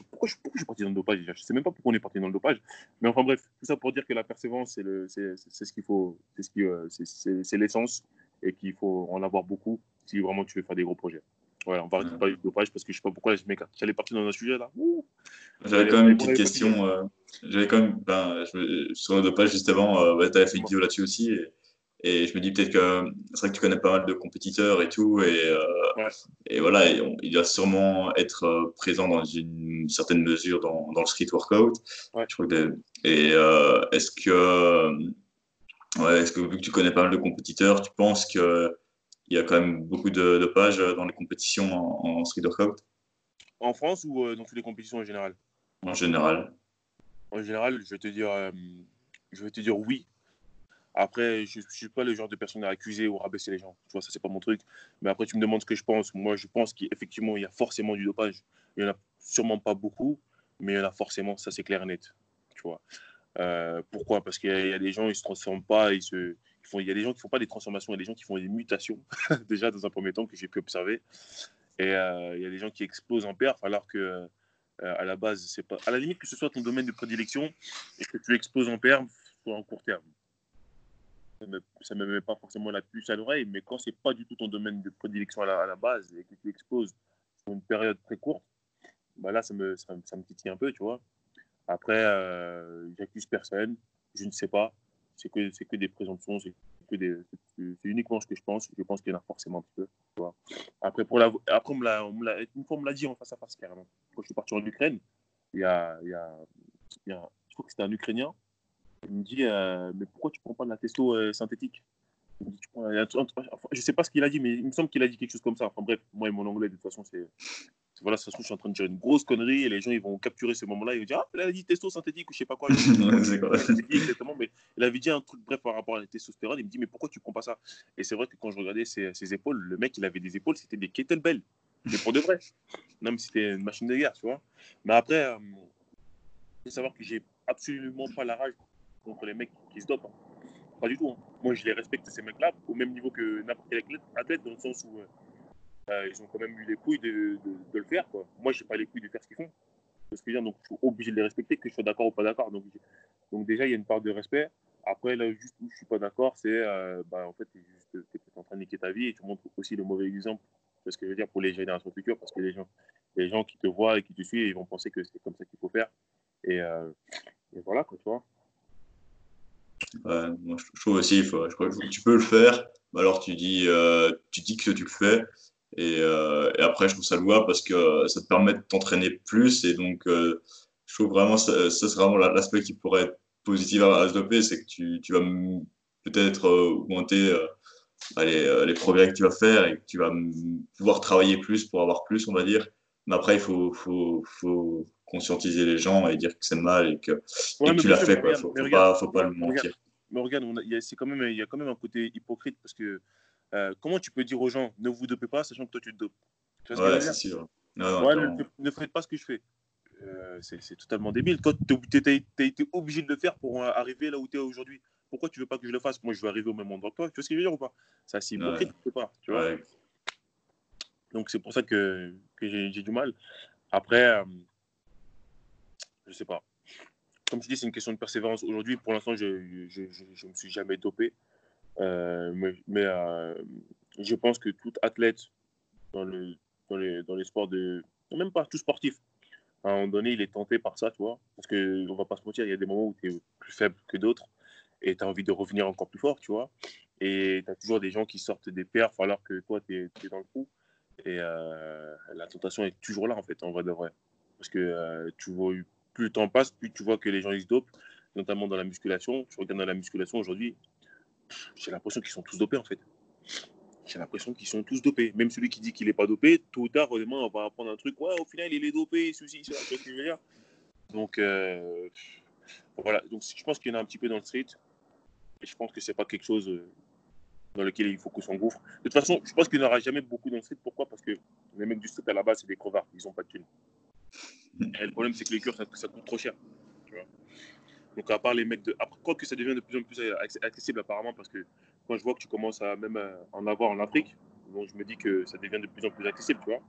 pourquoi, je, pourquoi je suis parti dans le dopage déjà? Je sais même pas pourquoi on est parti dans le dopage. Mais enfin bref, tout ça pour dire que la persévérance, c'est, le, c'est, c'est ce qu'il faut, c'est, ce qui, euh, c'est, c'est, l'essence et qu'il faut en avoir beaucoup si vraiment tu veux faire des gros projets. Voilà, on va arrêter de parler de dopage parce que je sais pas pourquoi je m'écarte. J'allais partir dans un sujet là. J'avais quand même une petite question. Euh, j'avais quand même, ben, je, sur le dopage justement, euh, tu avais fait une vidéo là-dessus aussi. Et et je me dis peut-être que c'est vrai que tu connais pas mal de compétiteurs et tout. Et, euh, et voilà, il doit sûrement être euh, présent dans une certaine mesure dans, dans le street workout. et euh, est-ce que, ouais, est-ce que vu que tu connais pas mal de compétiteurs, tu penses qu'il y a quand même beaucoup de, de, pages dans les compétitions en, street workout? En France ou dans toutes les compétitions en général? En général. En général, je vais te dire, je vais te dire oui après, je ne suis pas le genre de personne à accuser ou rabaisser les gens. Tu vois, ça, c'est pas mon truc. Mais après, tu me demandes ce que je pense. Moi, je pense qu'effectivement, il y a forcément du dopage. Il n'y en a sûrement pas beaucoup, mais il y en a forcément, ça, c'est clair et net. Tu vois. Euh, pourquoi? Parce qu'il y, a des gens, ils ne se transforment pas, ils, se, il y a des gens qui font pas des transformations, il y a des gens qui font des mutations, déjà dans un premier temps que j'ai pu observer. Et euh, il y a des gens qui explosent en perf alors que euh, à la base, c'est pas. À la limite que ce soit ton domaine de prédilection et que tu exploses en perf, soit en court terme. Ça ne me met pas forcément la puce à l'oreille, mais quand c'est pas du tout ton domaine de prédilection à la, base et que tu exploses sur une période très courte, bah là, ça me, ça, me titille un peu, tu vois. Après, euh, j'accuse personne, je ne sais pas. C'est que, c'est que des présomptions, c'est que des, c'est uniquement ce que je pense. Je pense qu'il y en a forcément un petit peu. Tu vois. Après, pour la, après on me l'a, une fois, on me l'a dit en face à face carrément. Quand je suis parti en Ukraine, il y a, il y a, y a je crois que c'était un Ukrainien. Il me dit, euh, mais pourquoi tu prends pas de la testo euh, synthétique? Je sais pas ce qu'il a dit, mais il me semble qu'il a dit quelque chose comme ça. Enfin bref, moi et mon anglais, de toute façon, c'est voilà, ça se trouve, je suis en train de dire une grosse connerie et les gens ils vont capturer ce moment-là. Ils vont dire Ah, il a dit testo synthétique ou je sais pas quoi. exactement, mais il avait dit un truc bref par rapport à la testostérone. Il me dit Mais pourquoi tu prends pas ça? Et c'est vrai que quand je regardais ses, ses, épaules, le mec il avait des épaules, c'était des kettlebells. Mais pour de vrai. Non, mais c'était une machine de guerre, tu vois. Mais après, euh, il faut savoir que j'ai absolument pas la rage contre les mecs qui se dopent. Hein. Pas du tout. Hein. Moi, je les respecte, ces mecs-là, au même niveau que n'importe quel athlète, dans le sens où. Euh, euh, ils ont quand même eu les couilles de, le faire. Quoi. Moi, je n'ai pas les couilles de faire ce qu'ils font. Ce que je donc je suis obligé de les respecter, que je sois d'accord ou pas d'accord. Donc, donc déjà, il y a une part de respect. Après, là, juste où je suis pas d'accord, c'est euh, bah, en fait, tu es, en train de niquer ta vie et tu montres aussi le mauvais exemple. C'est ce que je veux dire? Pour les générations futures, parce que les gens, les gens qui te voient et qui te suivent, ils vont penser que c'est comme ça qu'il faut faire. Et, euh, et, voilà, quoi, tu vois. Ouais, moi, je trouve aussi, faut, que tu peux le faire, alors tu dis, euh, tu dis que tu le fais, euh, et, après, je trouve ça louable parce que ça te permet de t'entraîner plus. Et donc, euh, je trouve vraiment, ça, ça c'est vraiment l'aspect qui pourrait être positif à, doper, c'est que tu, tu vas peut-être euh, augmenter les, les, progrès que tu vas faire et que tu vas pouvoir travailler plus pour avoir plus, on va dire. Mais après, il faut, faut, faut conscientiser les gens et dire que c'est mal et que, et que tu l'as fait. Il ne faut, faut, pas, faut pas le mentir. Mais regarde, il y, a, quand même, il y a quand même un côté hypocrite parce que euh, comment tu peux dire aux gens ne vous dopez pas, sachant que toi tu te dopes? Tu vois Ouais, c'est sûr. ne, faites pas ce que je fais. Euh, c'est totalement débile. Toi, tu as, été obligé de le faire pour arriver là où tu es aujourd'hui. Pourquoi tu veux pas que je le fasse? Moi, je veux arriver au même endroit que toi. Tu vois ce que je veux dire ou pas? C'est assez hypocrite ouais. pas. Tu vois? Donc, c'est pour ça que, j'ai du mal. Après, euh, je sais pas. Comme tu dis, c'est une question de persévérance. Aujourd'hui, pour l'instant, je ne me suis jamais dopé. Euh, mais, euh, je pense que tout athlète dans, le, dans, les, sports de. Même pas tout sportif. À un moment donné, il est tenté par ça, tu vois. Parce qu'on va pas se mentir, il y a des moments où tu es plus faible que d'autres et tu as envie de revenir encore plus fort, tu vois. Et tu as toujours des gens qui sortent des perfs alors que toi, tu es, dans le coup. Et euh, la tentation est toujours là, en fait, en vrai de vrai. Parce que vois, plus le temps passe, plus tu vois que les gens ils se dopent, notamment dans la musculation. Tu regardes dans la musculation aujourd'hui, j'ai l'impression qu'ils sont tous dopés en fait. J'ai l'impression qu'ils sont tous dopés. Même celui qui dit qu'il n'est pas dopé, tôt ou tard, on va apprendre un truc. Ouais, au final, il est dopé, ceci, cela, ce que je. Donc, euh, voilà. Donc, je pense qu'il y en a un petit peu dans le street. Et je pense que c'est pas quelque chose euh, dans lequel il faut qu'on s'engouffre. De toute façon, je pense qu'il n'y aura jamais beaucoup dans le street. Pourquoi? Parce que les mecs du street à la base, c'est des crevards. Ils n'ont pas de thunes. Et le problème, c'est que les cœurs, ça, coûte trop cher. Donc, à part les mecs de. Après, quoi que ça devient de plus en plus accessible, apparemment, parce que quand je vois que tu commences à même en avoir en Afrique, donc je me dis que ça devient de plus en plus accessible, tu vois?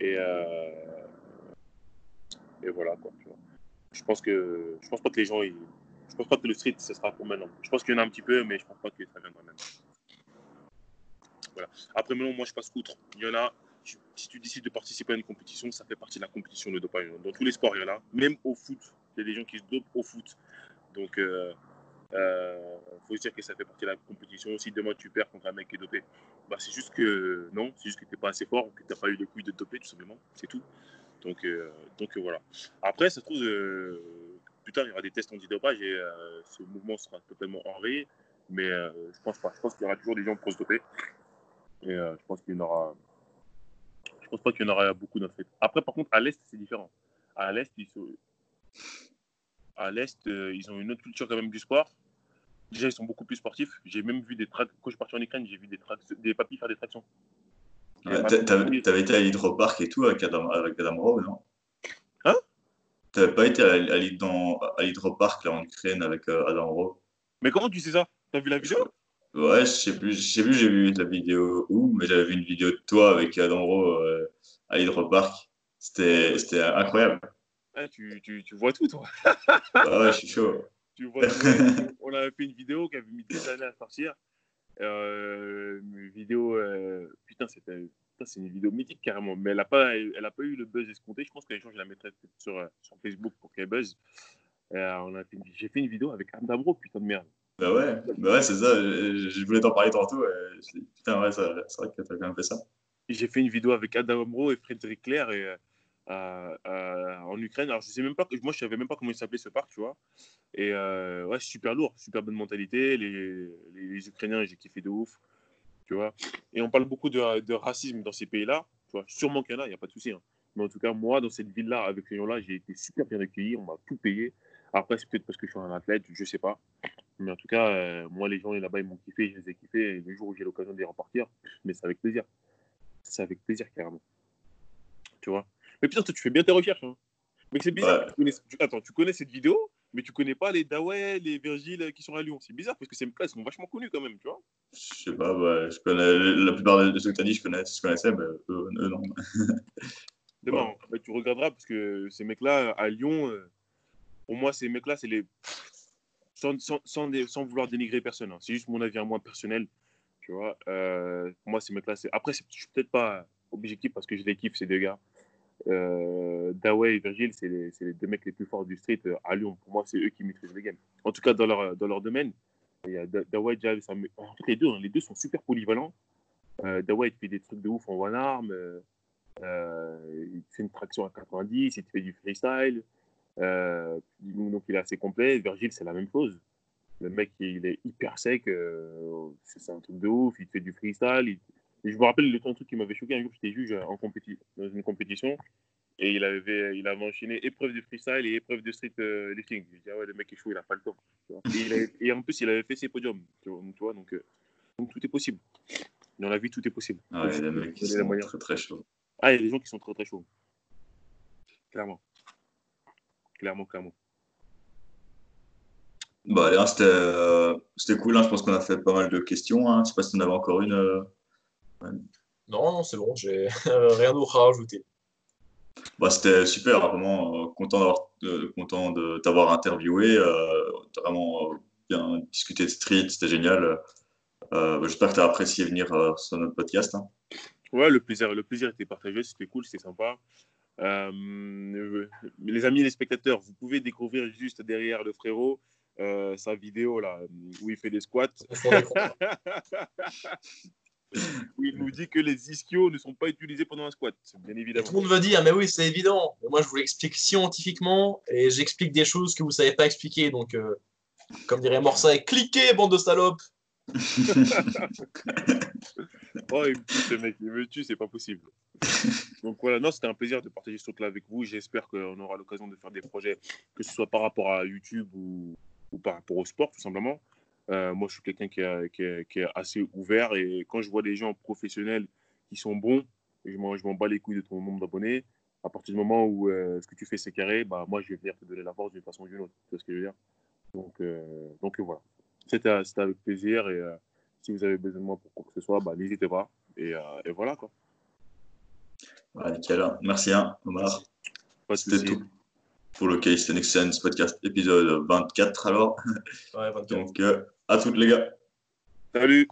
Et, euh, et voilà, quoi, tu vois. Je pense que. Je pense pas que les gens. Ils... Je pense pas que le street, ce sera pour maintenant. Je pense qu'il y en a un petit peu, mais je pense pas que ça viendra même. Après, maintenant, moi, je passe outre. Il y en a. Si tu décides de participer à une compétition, ça fait partie de la compétition de dopage. Dans tous les sports, il y en a. Même au foot, il y a des gens qui se dopent au foot. Donc, il euh, euh, faut se dire que ça fait partie de la compétition. Si demain tu perds contre un mec qui est dopé, bah, c'est juste que non, c'est juste que tu n'es pas assez fort, que tu n'as pas eu les couilles de doper, tout simplement. C'est tout. Donc, euh, donc voilà. Après, ça se trouve, plus tard, il y aura des tests antidopage et ce mouvement sera totalement enrayé. Mais je pense pas. Je pense qu'il y aura toujours des gens pour se doper. Et je pense qu'il y en aura. Je pense pas qu'il y en aura beaucoup dans Après, par contre, à l'Est, c'est différent. À l'Est, ils, à l'Est, euh, ils ont une autre culture quand même du sport. Déjà, ils sont beaucoup plus sportifs. J'ai même vu des tracts. Quand je suis parti en Ukraine, j'ai vu des, tracts, des papis faire des tractions. Ouais, T'avais été à l'hydroparc et tout avec Adam, avec Adam Rowe, non? Hein? T'avais pas été à, l'hydroparc en Ukraine avec euh, Adam Rowe? Mais comment tu sais ça? T'as vu la vidéo? Ouais, je sais plus, je sais plus, j'ai vu la vidéo où, mais j'avais vu une vidéo de toi avec Adamro euh, à Hydropark. C'était, c'était incroyable. Ah, tu, tu, tu, vois tout, toi. ah ouais, je suis chaud. Tu vois, on avait fait une vidéo qui avait mis des années à sortir. Euh, une vidéo, euh, putain, c'était, c'est une vidéo mythique carrément, mais elle n'a pas, elle a pas eu le buzz escompté. Je pense qu'un jour je la mettrai sur, euh, sur Facebook pour qu'elle buzz. Euh, j'ai fait une vidéo avec Adamro, putain de merde. Bah ouais, bah ouais c'est ça. Je, voulais t'en parler tantôt. Putain, ouais, c'est vrai que t'as quand même fait ça. J'ai fait une vidéo avec Adam Amro et Frédéric Claire et, euh, euh, en Ukraine. Alors, je sais même pas, moi, je savais même pas comment il s'appelait ce parc, tu vois. Et euh, ouais, super lourd, super bonne mentalité. Les, les, Ukrainiens, j'ai kiffé de ouf, tu vois. Et on parle beaucoup de, racisme dans ces pays-là, tu vois. Sûrement qu'il y en a, il n'y a pas de souci. Hein. Mais en tout cas, moi, dans cette ville-là, avec ces gens-là, j'ai été super bien accueilli. On m'a tout payé. Après, c'est peut-être parce que je suis un athlète, je sais pas. Mais en tout cas, euh, moi, les gens là-bas, ils m'ont kiffé, je les ai kiffés. Et le jour où j'ai l'occasion d'y repartir, mais c'est avec plaisir. C'est avec plaisir, carrément. Tu vois Mais putain, toi, tu fais bien tes recherches. Hein. Mais c'est bizarre. Attends, tu connais cette vidéo, mais tu connais pas les Dawei, les Virgile qui sont à Lyon. C'est bizarre parce que ces mecs-là, sont vachement connus quand même, tu vois. Je sais pas, bah, je connais la plupart de ceux que tu as dit, je, connais, je connaissais, mais eux, non. Demain, tu regarderas parce que ces mecs-là à Lyon, euh, pour moi, ces mecs-là, c'est les. Sans, sans, vouloir dénigrer personne, hein. c'est juste mon avis à moi personnel. Tu vois, euh, moi, ces mecs-là. Après, je suis peut-être pas objectif parce que je les kiffe, ces deux gars. Euh, et Virgile, c'est les, les, deux mecs les plus forts du street euh, à Lyon. Pour moi, c'est eux qui maîtrisent le game. En tout cas, dans leur, dans leur domaine. Il y a Dawei, Jav, ça, les deux, hein, les deux sont super polyvalents. Euh, il fait des trucs de ouf en one arm. Euh il fait une traction à 90, il fait du freestyle. Euh, donc il est assez complet. Virgile, c'est la même chose. Le mec, il est hyper sec. Euh, c'est un truc de ouf. Il fait du freestyle. je me rappelle le truc qui m'avait choqué. Un jour, j'étais juge en compéti... dans une compétition. Et il avait, il avait enchaîné épreuve de freestyle et épreuve de street euh, lifting. Je dis, ah ouais, le mec est chaud, il a pas le temps. Et, en plus, il avait fait ses podiums. Tu vois, donc, donc, tout est possible. Dans la vie, tout est possible. Ah ouais, les mecs qui sont très très chauds. Ah, il y a des gens qui sont très très chauds. Clairement clairement, clairement. Bah, hein, euh, c'était cool. Hein. Je pense qu'on a fait pas mal de questions. Hein. Je sais pas si tu en avais encore une. Euh, non, non c'est bon. J'ai rien d'autre à rajouter. Bah, c'était super. Vraiment euh, content, content de t'avoir interviewé. vraiment bien discuté de street. C'était génial. Bah, j'espère que tu as apprécié venir sur notre podcast. Ouais, le plaisir, le plaisir était partagé. C'était cool, c'était sympa. Euh, les amis, les spectateurs, vous pouvez découvrir juste derrière le frérot euh, sa vidéo là où il fait des squats. où il nous dit que les ischios ne sont pas utilisés pendant un squat, bien évidemment. Tout le monde va dire, mais oui, c'est évident. moi, je vous l'explique scientifiquement et j'explique des choses que vous ne savez pas expliquer. Donc, euh, comme dirait Morsay, cliquez, bande de salopes oh, il me tue ce mec, il me tue, c'est pas possible. Donc voilà, non, c'était un plaisir de partager ce truc-là avec vous. J'espère qu'on aura l'occasion de faire des projets, que ce soit par rapport à YouTube ou, ou par rapport au sport, tout simplement. Euh, moi, je suis quelqu'un qui, qui, qui, est assez ouvert et quand je vois des gens professionnels qui sont bons, je m'en bats les couilles de ton nombre d'abonnés. À partir du moment où euh, ce que tu fais c'est carré, bah, moi je vais venir te donner la force d'une façon ou d'une autre. Tu vois ce que je veux dire? Donc, euh, donc voilà. C'était avec plaisir et si vous avez besoin de moi pour quoi que ce soit, bah, n'hésitez pas. Et, et, voilà quoi. Ouais, nickel. Merci hein, Omar. C'était tout pour le Case Next Sense podcast épisode 24 alors. Ouais, 24. Donc à toutes les gars. Salut